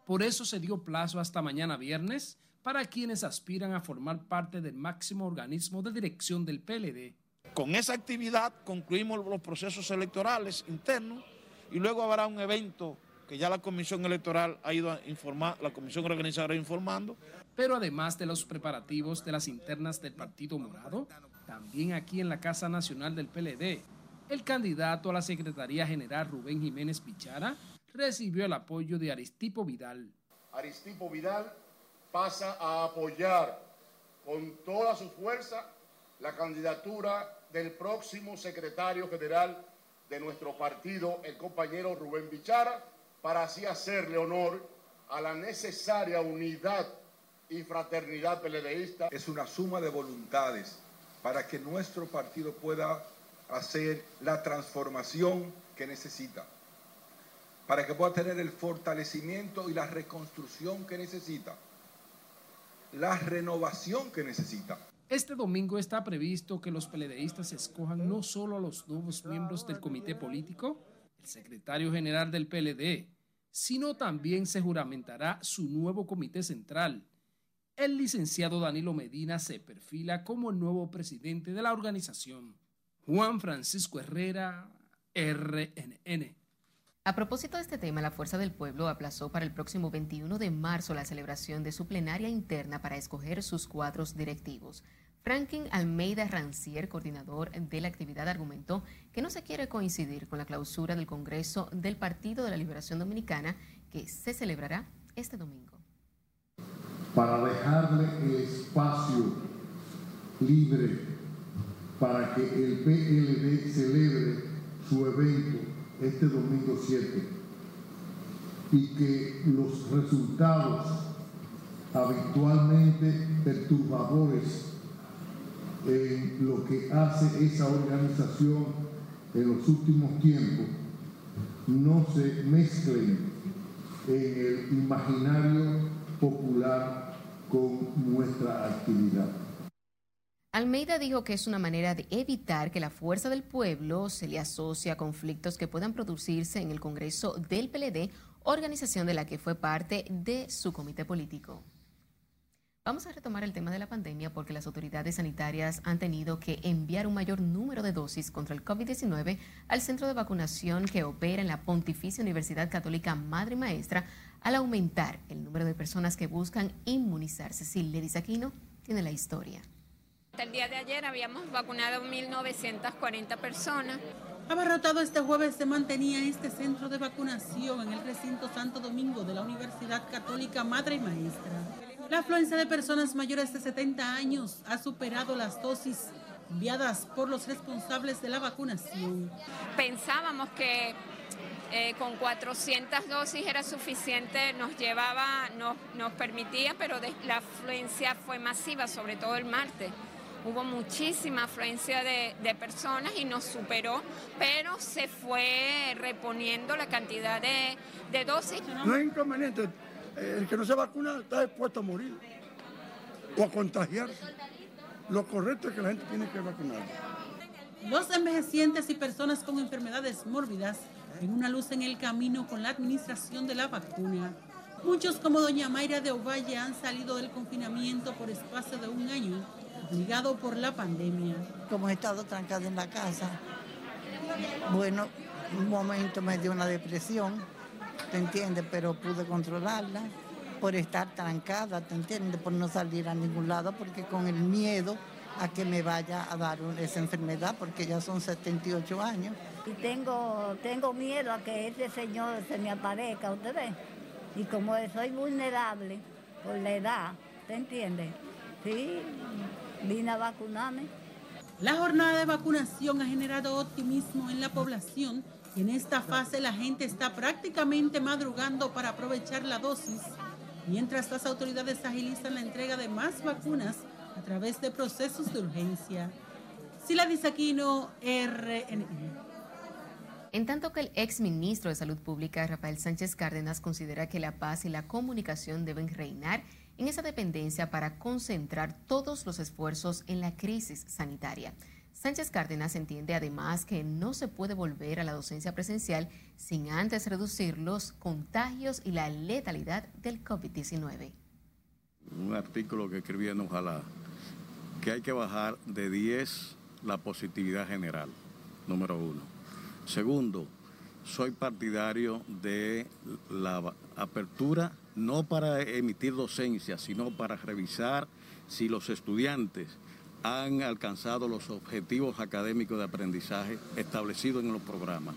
Por eso se dio plazo hasta mañana viernes para quienes aspiran a formar parte del máximo organismo de dirección del PLD. Con esa actividad concluimos los procesos electorales internos y luego habrá un evento que ya la comisión electoral ha ido a informar, la comisión organizadora informando. Pero además de los preparativos de las internas del Partido Morado, también aquí en la Casa Nacional del PLD el candidato a la Secretaría General Rubén Jiménez Pichara recibió el apoyo de Aristipo Vidal. Aristipo Vidal pasa a apoyar con toda su fuerza la candidatura del próximo secretario general de nuestro partido, el compañero Rubén Pichara, para así hacerle honor a la necesaria unidad y fraternidad peledeísta. Es una suma de voluntades para que nuestro partido pueda hacer la transformación que necesita, para que pueda tener el fortalecimiento y la reconstrucción que necesita, la renovación que necesita. Este domingo está previsto que los peledeístas escojan no solo a los nuevos miembros del comité político, el secretario general del PLD, sino también se juramentará su nuevo comité central. El licenciado Danilo Medina se perfila como el nuevo presidente de la organización. Juan Francisco Herrera, RNN. A propósito de este tema, la Fuerza del Pueblo aplazó para el próximo 21 de marzo la celebración de su plenaria interna para escoger sus cuadros directivos. Franklin Almeida Rancier, coordinador de la actividad, argumentó que no se quiere coincidir con la clausura del Congreso del Partido de la Liberación Dominicana que se celebrará este domingo. Para dejarle el espacio libre para que el PLD celebre su evento este domingo 7 y que los resultados habitualmente perturbadores en lo que hace esa organización en los últimos tiempos no se mezclen en el imaginario popular con nuestra actividad. Almeida dijo que es una manera de evitar que la fuerza del pueblo se le asocie a conflictos que puedan producirse en el Congreso del PLD, organización de la que fue parte de su comité político. Vamos a retomar el tema de la pandemia porque las autoridades sanitarias han tenido que enviar un mayor número de dosis contra el COVID-19 al centro de vacunación que opera en la Pontificia Universidad Católica Madre Maestra al aumentar el número de personas que buscan inmunizarse. Silvia Aquino tiene la historia. Hasta el día de ayer habíamos vacunado 1.940 personas. Abarrotado este jueves se mantenía este centro de vacunación en el recinto Santo Domingo de la Universidad Católica Madre Maestra. La afluencia de personas mayores de 70 años ha superado las dosis enviadas por los responsables de la vacunación. Pensábamos que eh, con 400 dosis era suficiente, nos llevaba, nos, nos permitía, pero la afluencia fue masiva, sobre todo el martes. Hubo muchísima afluencia de, de, personas y nos superó, pero se fue reponiendo la cantidad de, de dosis. No es inconveniente el que no se vacuna está expuesto a morir o a contagiarse. Lo correcto es que la gente tiene que vacunar. Los envejecientes y personas con enfermedades mórbidas ven una luz en el camino con la administración de la vacuna. Muchos como doña Mayra de Ovalle han salido del confinamiento por espacio de un año, obligado por la pandemia. Como he estado trancada en la casa, bueno, un momento me dio una depresión ¿te entiendes? Pero pude controlarla por estar trancada, ¿te entiendes? Por no salir a ningún lado, porque con el miedo a que me vaya a dar esa enfermedad, porque ya son 78 años. Y tengo, tengo miedo a que ese señor se me aparezca, ¿usted ve? Y como soy vulnerable por la edad, ¿te entiende? Sí, vine a vacunarme. La jornada de vacunación ha generado optimismo en la población en esta fase la gente está prácticamente madrugando para aprovechar la dosis, mientras las autoridades agilizan la entrega de más vacunas a través de procesos de urgencia. Sila Disaquino, RNI. En tanto que el ex ministro de Salud Pública, Rafael Sánchez Cárdenas, considera que la paz y la comunicación deben reinar en esa dependencia para concentrar todos los esfuerzos en la crisis sanitaria. Sánchez Cárdenas entiende además que no se puede volver a la docencia presencial sin antes reducir los contagios y la letalidad del COVID-19. Un artículo que escribí en Ojalá, que hay que bajar de 10 la positividad general, número uno. Segundo, soy partidario de la apertura no para emitir docencia, sino para revisar si los estudiantes han alcanzado los objetivos académicos de aprendizaje establecidos en los programas,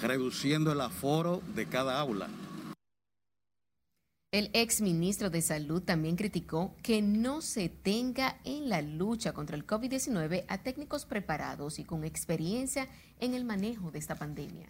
reduciendo el aforo de cada aula. El ex ministro de Salud también criticó que no se tenga en la lucha contra el COVID-19 a técnicos preparados y con experiencia en el manejo de esta pandemia.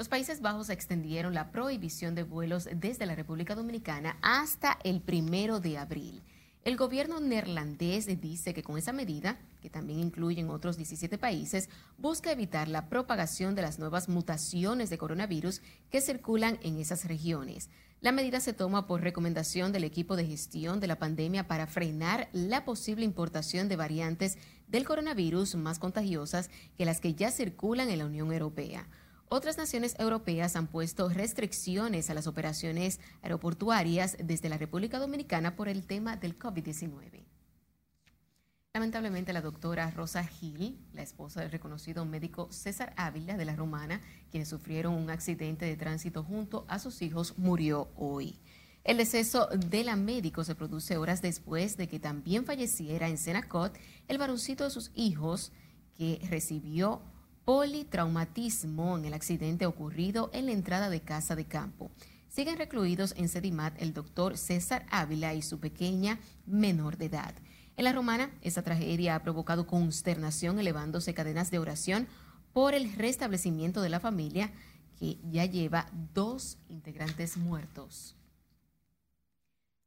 Los Países Bajos extendieron la prohibición de vuelos desde la República Dominicana hasta el primero de abril. El gobierno neerlandés dice que con esa medida, que también incluye en otros 17 países, busca evitar la propagación de las nuevas mutaciones de coronavirus que circulan en esas regiones. La medida se toma por recomendación del equipo de gestión de la pandemia para frenar la posible importación de variantes del coronavirus más contagiosas que las que ya circulan en la Unión Europea. Otras naciones europeas han puesto restricciones a las operaciones aeroportuarias desde la República Dominicana por el tema del COVID-19. Lamentablemente, la doctora Rosa Gil, la esposa del reconocido médico César Ávila de la Romana, quienes sufrieron un accidente de tránsito junto a sus hijos, murió hoy. El deceso de la médico se produce horas después de que también falleciera en Senacot el varoncito de sus hijos, que recibió politraumatismo en el accidente ocurrido en la entrada de casa de campo. Siguen recluidos en Sedimat el doctor César Ávila y su pequeña menor de edad. En la romana, esta tragedia ha provocado consternación elevándose cadenas de oración por el restablecimiento de la familia que ya lleva dos integrantes muertos.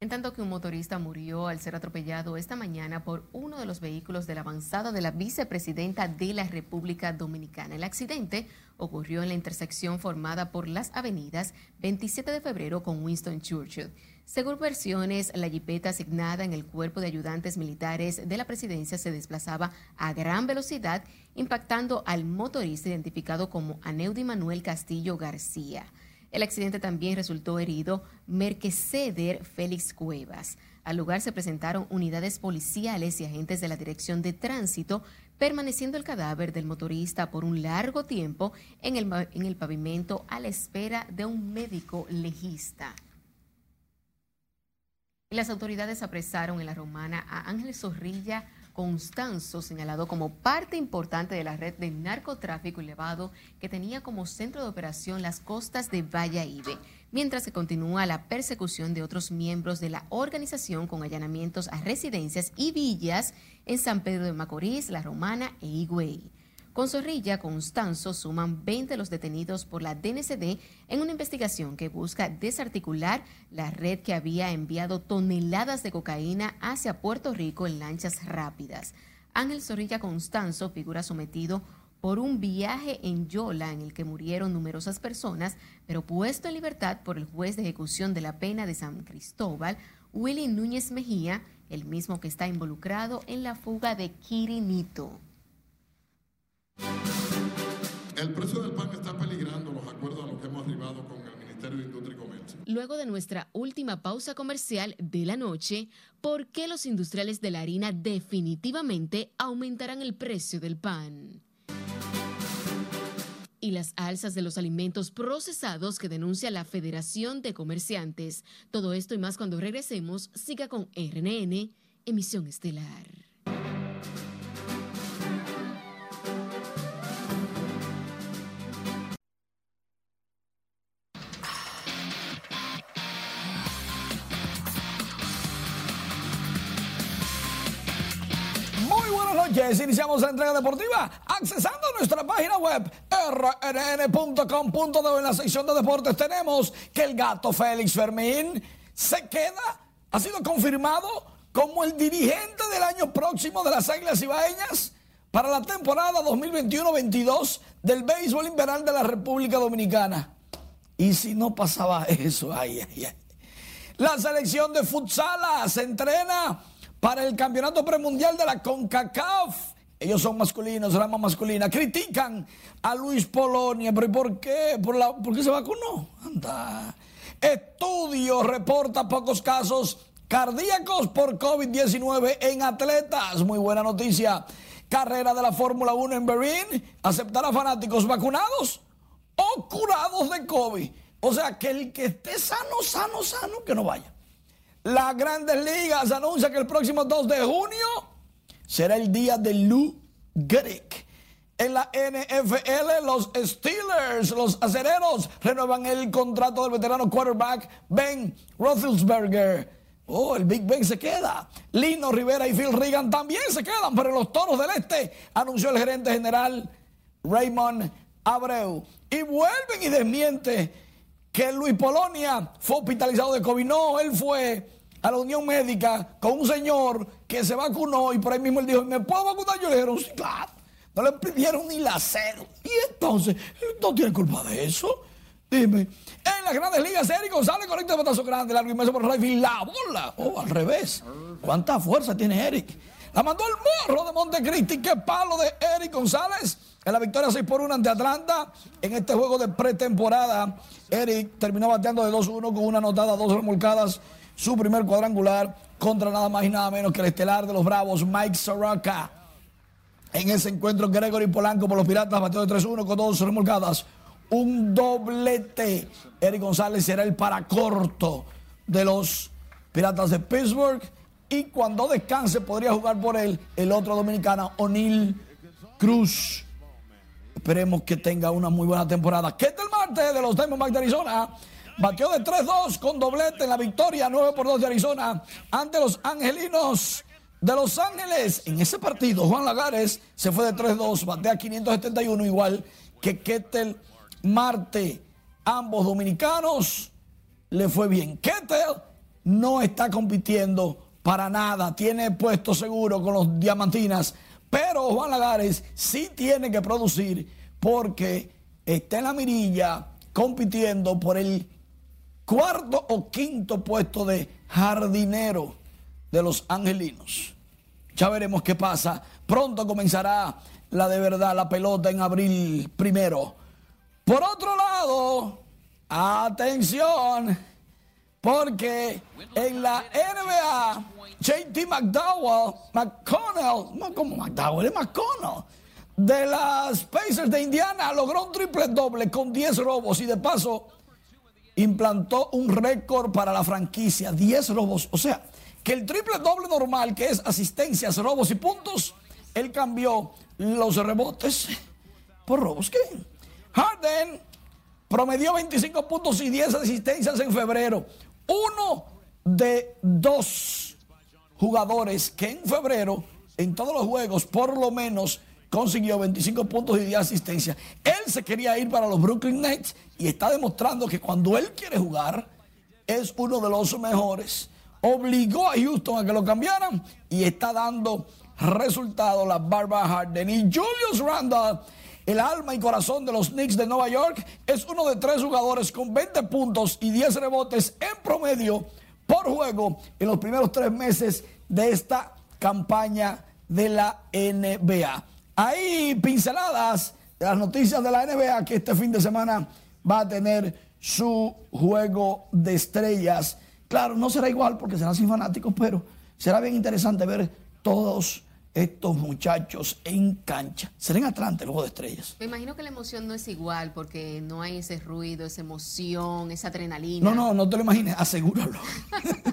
En tanto que un motorista murió al ser atropellado esta mañana por uno de los vehículos de la avanzada de la vicepresidenta de la República Dominicana. El accidente ocurrió en la intersección formada por las avenidas 27 de febrero con Winston Churchill. Según versiones, la jipeta asignada en el cuerpo de ayudantes militares de la presidencia se desplazaba a gran velocidad, impactando al motorista identificado como Aneudi Manuel Castillo García. El accidente también resultó herido Merqueceder Félix Cuevas. Al lugar se presentaron unidades policiales y agentes de la Dirección de Tránsito, permaneciendo el cadáver del motorista por un largo tiempo en el, en el pavimento a la espera de un médico legista. las autoridades apresaron en la romana a Ángel Zorrilla Constanzo, señalado como parte importante de la red de narcotráfico elevado que tenía como centro de operación las costas de Valladolid, mientras que continúa la persecución de otros miembros de la organización con allanamientos a residencias y villas en San Pedro de Macorís, La Romana e Higüey. Con Zorrilla, Constanzo suman 20 los detenidos por la DNCD en una investigación que busca desarticular la red que había enviado toneladas de cocaína hacia Puerto Rico en lanchas rápidas. Ángel Zorrilla Constanzo figura sometido por un viaje en Yola en el que murieron numerosas personas, pero puesto en libertad por el juez de ejecución de la pena de San Cristóbal, Willy Núñez Mejía, el mismo que está involucrado en la fuga de Quirinito. El precio del pan está peligrando los acuerdos a los que hemos arribado con el Ministerio de Industria y Comercio. Luego de nuestra última pausa comercial de la noche, ¿por qué los industriales de la harina definitivamente aumentarán el precio del pan? y las alzas de los alimentos procesados que denuncia la Federación de Comerciantes. Todo esto y más cuando regresemos, siga con RNN, emisión estelar. Iniciamos la entrega deportiva accesando a nuestra página web rnn.com.de. En la sección de deportes tenemos que el gato Félix Fermín se queda, ha sido confirmado como el dirigente del año próximo de las Águilas Ibaeñas para la temporada 2021-22 del béisbol invernal de la República Dominicana. Y si no pasaba eso, ay, ay, ay. La selección de futsal se entrena para el campeonato premundial de la CONCACAF. Ellos son masculinos, rama masculina. Critican a Luis Polonia. ¿Pero por qué? ¿Por, la, ¿Por qué se vacunó? Anda. Estudio reporta pocos casos cardíacos por COVID-19 en atletas. Muy buena noticia. Carrera de la Fórmula 1 en Berlín. Aceptará fanáticos vacunados o curados de COVID. O sea, que el que esté sano, sano, sano, que no vaya. Las grandes ligas anuncia que el próximo 2 de junio será el día de Lou Gehrig. En la NFL, los Steelers, los acereros, renuevan el contrato del veterano quarterback Ben Roethlisberger. Oh, el Big Ben se queda. Lino Rivera y Phil Regan también se quedan, pero los toros del este, anunció el gerente general Raymond Abreu. Y vuelven y desmiente que Luis Polonia fue hospitalizado de COVID. No, él fue a la Unión Médica con un señor que se vacunó y por ahí mismo él dijo, ¿me puedo vacunar? Yo le dijeron, sí, claro. No le pidieron ni la cero. Y entonces, no tiene culpa de eso. Dime. En las grandes ligas, Eric González conecta el batazo grande, largo inmenso por y la bola. Oh, al revés. ¿Cuánta fuerza tiene Eric? La mandó el morro de Montecristi. Qué palo de Eric González. En la victoria 6 por 1 ante Atlanta. En este juego de pretemporada, Eric terminó bateando de 2-1 con una anotada, dos remolcadas. Su primer cuadrangular contra nada más y nada menos que el estelar de los Bravos, Mike Soroka. En ese encuentro, Gregory Polanco por los Piratas bateó de 3-1 con dos remolcadas. Un doblete. Eric González será el paracorto de los Piratas de Pittsburgh. Y cuando descanse podría jugar por él el otro dominicano, O'Neill Cruz. Esperemos que tenga una muy buena temporada. ¿Qué tal martes de los Diamondbacks de Arizona? Batió de 3-2 con doblete en la victoria 9 por 2 de Arizona ante los angelinos de Los Ángeles. En ese partido, Juan Lagares se fue de 3-2, batea 571, igual que Ketel Marte. Ambos dominicanos le fue bien. Ketel no está compitiendo para nada, tiene puesto seguro con los Diamantinas, pero Juan Lagares sí tiene que producir porque está en la mirilla compitiendo por el cuarto o quinto puesto de jardinero de los angelinos. Ya veremos qué pasa. Pronto comenzará la de verdad, la pelota en abril primero. Por otro lado, atención, porque en la NBA, JT McDowell, McConnell, no como McDowell, es McConnell, de las Pacers de Indiana, logró un triple doble con 10 robos y de paso implantó un récord para la franquicia, 10 robos. O sea, que el triple doble normal, que es asistencias, robos y puntos, él cambió los rebotes por robos. ¿Qué? Harden promedió 25 puntos y 10 asistencias en febrero. Uno de dos jugadores que en febrero, en todos los juegos, por lo menos consiguió 25 puntos y 10 asistencias. Él se quería ir para los Brooklyn Nets y está demostrando que cuando él quiere jugar es uno de los mejores. Obligó a Houston a que lo cambiaran y está dando resultados la Barbara Harden. Y Julius Randall, el alma y corazón de los Knicks de Nueva York, es uno de tres jugadores con 20 puntos y 10 rebotes en promedio por juego en los primeros tres meses de esta campaña de la NBA. Hay pinceladas de las noticias de la NBA que este fin de semana va a tener su juego de estrellas. Claro, no será igual porque será sin fanáticos, pero será bien interesante ver todos estos muchachos en cancha. Será en Atlanta el juego de estrellas. Me imagino que la emoción no es igual porque no hay ese ruido, esa emoción, esa adrenalina. No, no, no te lo imagines, asegúralo.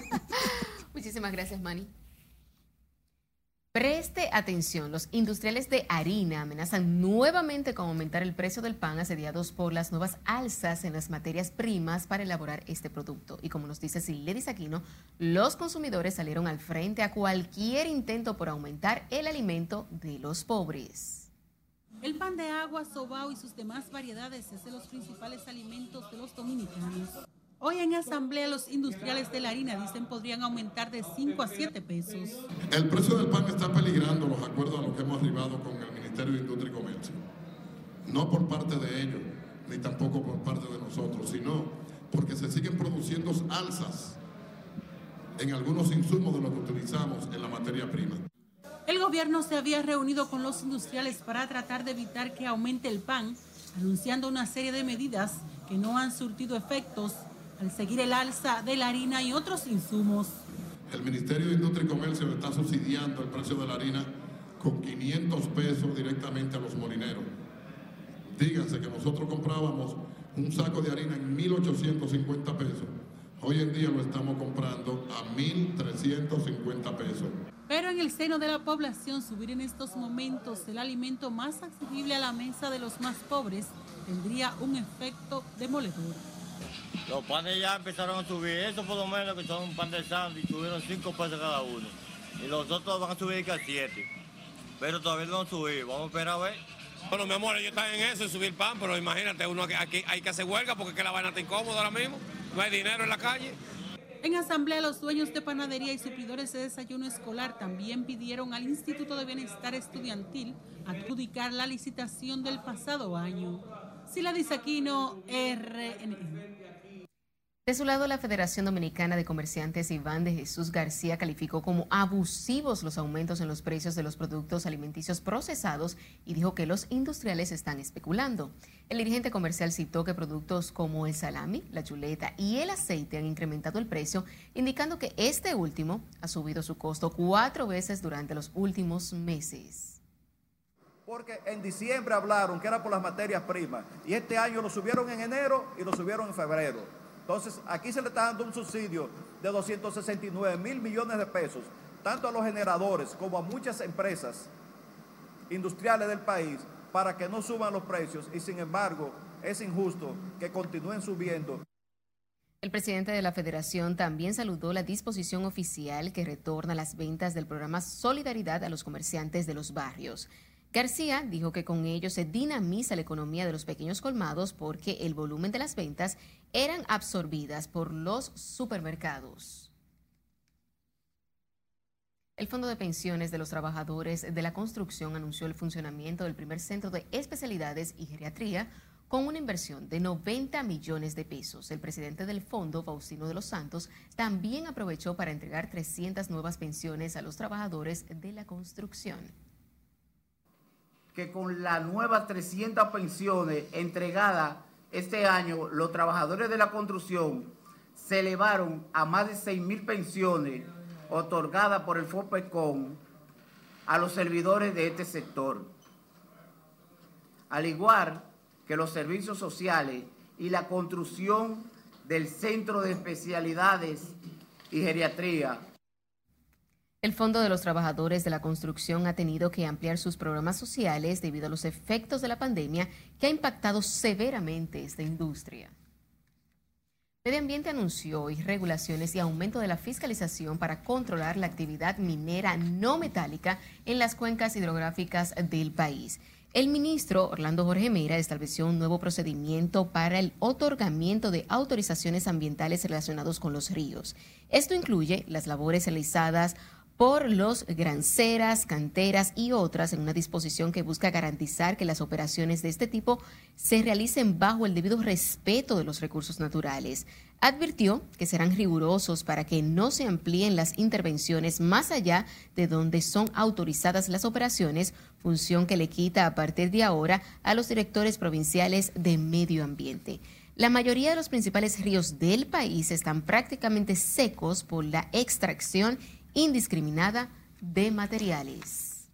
Muchísimas gracias, Manny. Preste atención, los industriales de harina amenazan nuevamente con aumentar el precio del pan asediados por las nuevas alzas en las materias primas para elaborar este producto. Y como nos dice Siledis Aquino, los consumidores salieron al frente a cualquier intento por aumentar el alimento de los pobres. El pan de agua, sobao y sus demás variedades es de los principales alimentos de los dominicanos. Hoy en asamblea los industriales de la harina dicen podrían aumentar de 5 a 7 pesos. El precio del pan está peligrando los acuerdos a los que hemos arribado con el Ministerio de Industria y Comercio. No por parte de ellos, ni tampoco por parte de nosotros, sino porque se siguen produciendo alzas en algunos insumos de lo que utilizamos en la materia prima. El gobierno se había reunido con los industriales para tratar de evitar que aumente el pan, anunciando una serie de medidas que no han surtido efectos al seguir el alza de la harina y otros insumos. El Ministerio de Industria y Comercio está subsidiando el precio de la harina con 500 pesos directamente a los molineros. Díganse que nosotros comprábamos un saco de harina en 1.850 pesos. Hoy en día lo estamos comprando a 1.350 pesos. Pero en el seno de la población, subir en estos momentos el alimento más accesible a la mesa de los más pobres tendría un efecto demoledor. Los panes ya empezaron a subir, eso por lo menos que son un pan de sándwich, subieron 5 pesos cada uno. Y los otros van a subir a 7. Pero todavía no han subido, vamos a esperar a ver. Bueno, mi amor, ellos están en eso, en subir pan, pero imagínate, uno que aquí hay que hacer huelga porque que la vaina está incómoda ahora mismo, no hay dinero en la calle. En asamblea, los dueños de panadería y suplidores de desayuno escolar también pidieron al Instituto de Bienestar Estudiantil adjudicar la licitación del pasado año. Sila Disaquino, RNN. De su lado, la Federación Dominicana de Comerciantes Iván de Jesús García calificó como abusivos los aumentos en los precios de los productos alimenticios procesados y dijo que los industriales están especulando. El dirigente comercial citó que productos como el salami, la chuleta y el aceite han incrementado el precio, indicando que este último ha subido su costo cuatro veces durante los últimos meses. Porque en diciembre hablaron que era por las materias primas y este año lo subieron en enero y lo subieron en febrero. Entonces, aquí se le está dando un subsidio de 269 mil millones de pesos, tanto a los generadores como a muchas empresas industriales del país, para que no suban los precios y sin embargo es injusto que continúen subiendo. El presidente de la federación también saludó la disposición oficial que retorna las ventas del programa Solidaridad a los comerciantes de los barrios. García dijo que con ello se dinamiza la economía de los pequeños colmados porque el volumen de las ventas eran absorbidas por los supermercados. El Fondo de Pensiones de los Trabajadores de la Construcción anunció el funcionamiento del primer centro de especialidades y geriatría con una inversión de 90 millones de pesos. El presidente del fondo, Faustino de los Santos, también aprovechó para entregar 300 nuevas pensiones a los trabajadores de la construcción. Que con las nuevas 300 pensiones entregadas este año, los trabajadores de la construcción se elevaron a más de 6 mil pensiones otorgadas por el FOPECON a los servidores de este sector. Al igual que los servicios sociales y la construcción del Centro de Especialidades y Geriatría. El Fondo de los Trabajadores de la Construcción ha tenido que ampliar sus programas sociales debido a los efectos de la pandemia que ha impactado severamente esta industria. Medio Ambiente anunció irregulaciones y aumento de la fiscalización para controlar la actividad minera no metálica en las cuencas hidrográficas del país. El ministro Orlando Jorge Meira estableció un nuevo procedimiento para el otorgamiento de autorizaciones ambientales relacionados con los ríos. Esto incluye las labores realizadas por los granceras, canteras y otras en una disposición que busca garantizar que las operaciones de este tipo se realicen bajo el debido respeto de los recursos naturales. Advirtió que serán rigurosos para que no se amplíen las intervenciones más allá de donde son autorizadas las operaciones, función que le quita a partir de ahora a los directores provinciales de medio ambiente. La mayoría de los principales ríos del país están prácticamente secos por la extracción indiscriminada de materiales.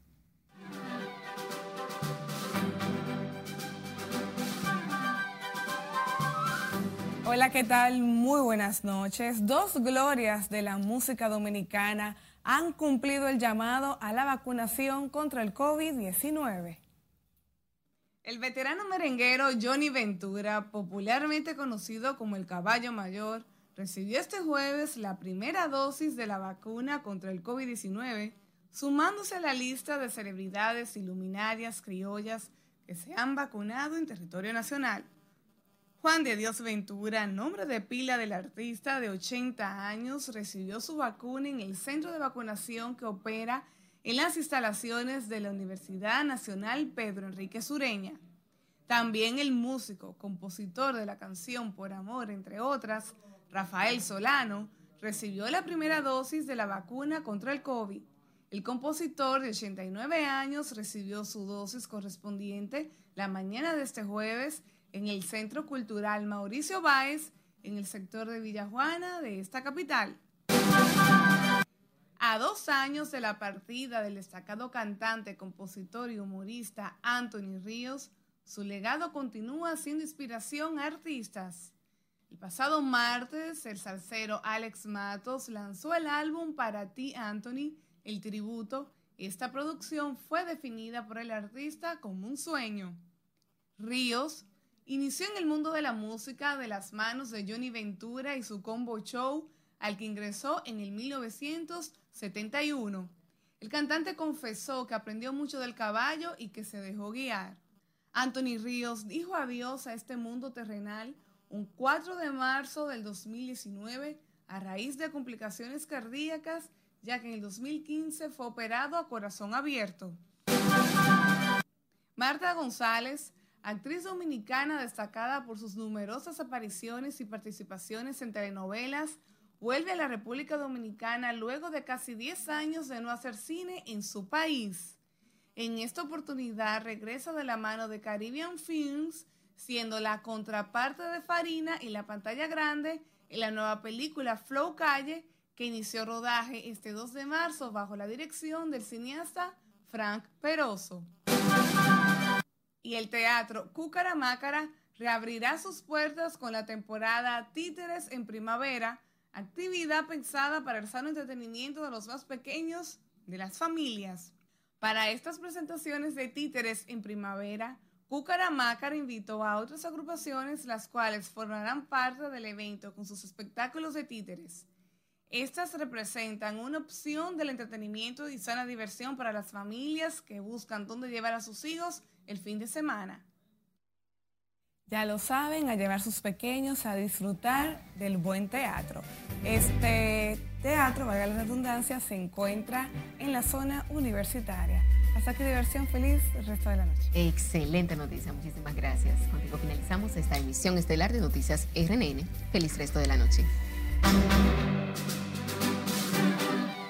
Hola, ¿qué tal? Muy buenas noches. Dos glorias de la música dominicana han cumplido el llamado a la vacunación contra el COVID-19. El veterano merenguero Johnny Ventura, popularmente conocido como el Caballo Mayor, recibió este jueves la primera dosis de la vacuna contra el COVID-19, sumándose a la lista de celebridades iluminarias criollas que se han vacunado en territorio nacional. Juan de Dios Ventura, nombre de pila del artista de 80 años, recibió su vacuna en el centro de vacunación que opera en las instalaciones de la Universidad Nacional Pedro Enrique Sureña. También el músico, compositor de la canción Por Amor, entre otras, Rafael Solano, recibió la primera dosis de la vacuna contra el COVID. El compositor de 89 años recibió su dosis correspondiente la mañana de este jueves en el Centro Cultural Mauricio Báez, en el sector de Villajuana de esta capital. A dos años de la partida del destacado cantante, compositor y humorista Anthony Ríos, su legado continúa siendo inspiración a artistas. El pasado martes, el salsero Alex Matos lanzó el álbum Para ti, Anthony, el tributo. Esta producción fue definida por el artista como un sueño. Ríos inició en el mundo de la música de las manos de Johnny Ventura y su combo show, al que ingresó en el 1971. El cantante confesó que aprendió mucho del caballo y que se dejó guiar. Anthony Ríos dijo adiós a este mundo terrenal un 4 de marzo del 2019 a raíz de complicaciones cardíacas, ya que en el 2015 fue operado a corazón abierto. Marta González, actriz dominicana destacada por sus numerosas apariciones y participaciones en telenovelas, vuelve a la República Dominicana luego de casi 10 años de no hacer cine en su país. En esta oportunidad regresa de la mano de Caribbean Films, siendo la contraparte de Farina y la pantalla grande en la nueva película Flow Calle, que inició rodaje este 2 de marzo bajo la dirección del cineasta Frank Peroso. Y el teatro Cúcara reabrirá sus puertas con la temporada Títeres en Primavera, actividad pensada para el sano entretenimiento de los más pequeños de las familias. Para estas presentaciones de Títeres en Primavera, Cucaramácar invitó a otras agrupaciones las cuales formarán parte del evento con sus espectáculos de títeres. Estas representan una opción del entretenimiento y sana diversión para las familias que buscan dónde llevar a sus hijos el fin de semana. Ya lo saben, a llevar sus pequeños a disfrutar del buen teatro. Este teatro, valga la redundancia, se encuentra en la zona universitaria. Hasta aquí diversión feliz el resto de la noche. Excelente noticia, muchísimas gracias. Contigo finalizamos esta emisión estelar de Noticias RNN. Feliz resto de la noche.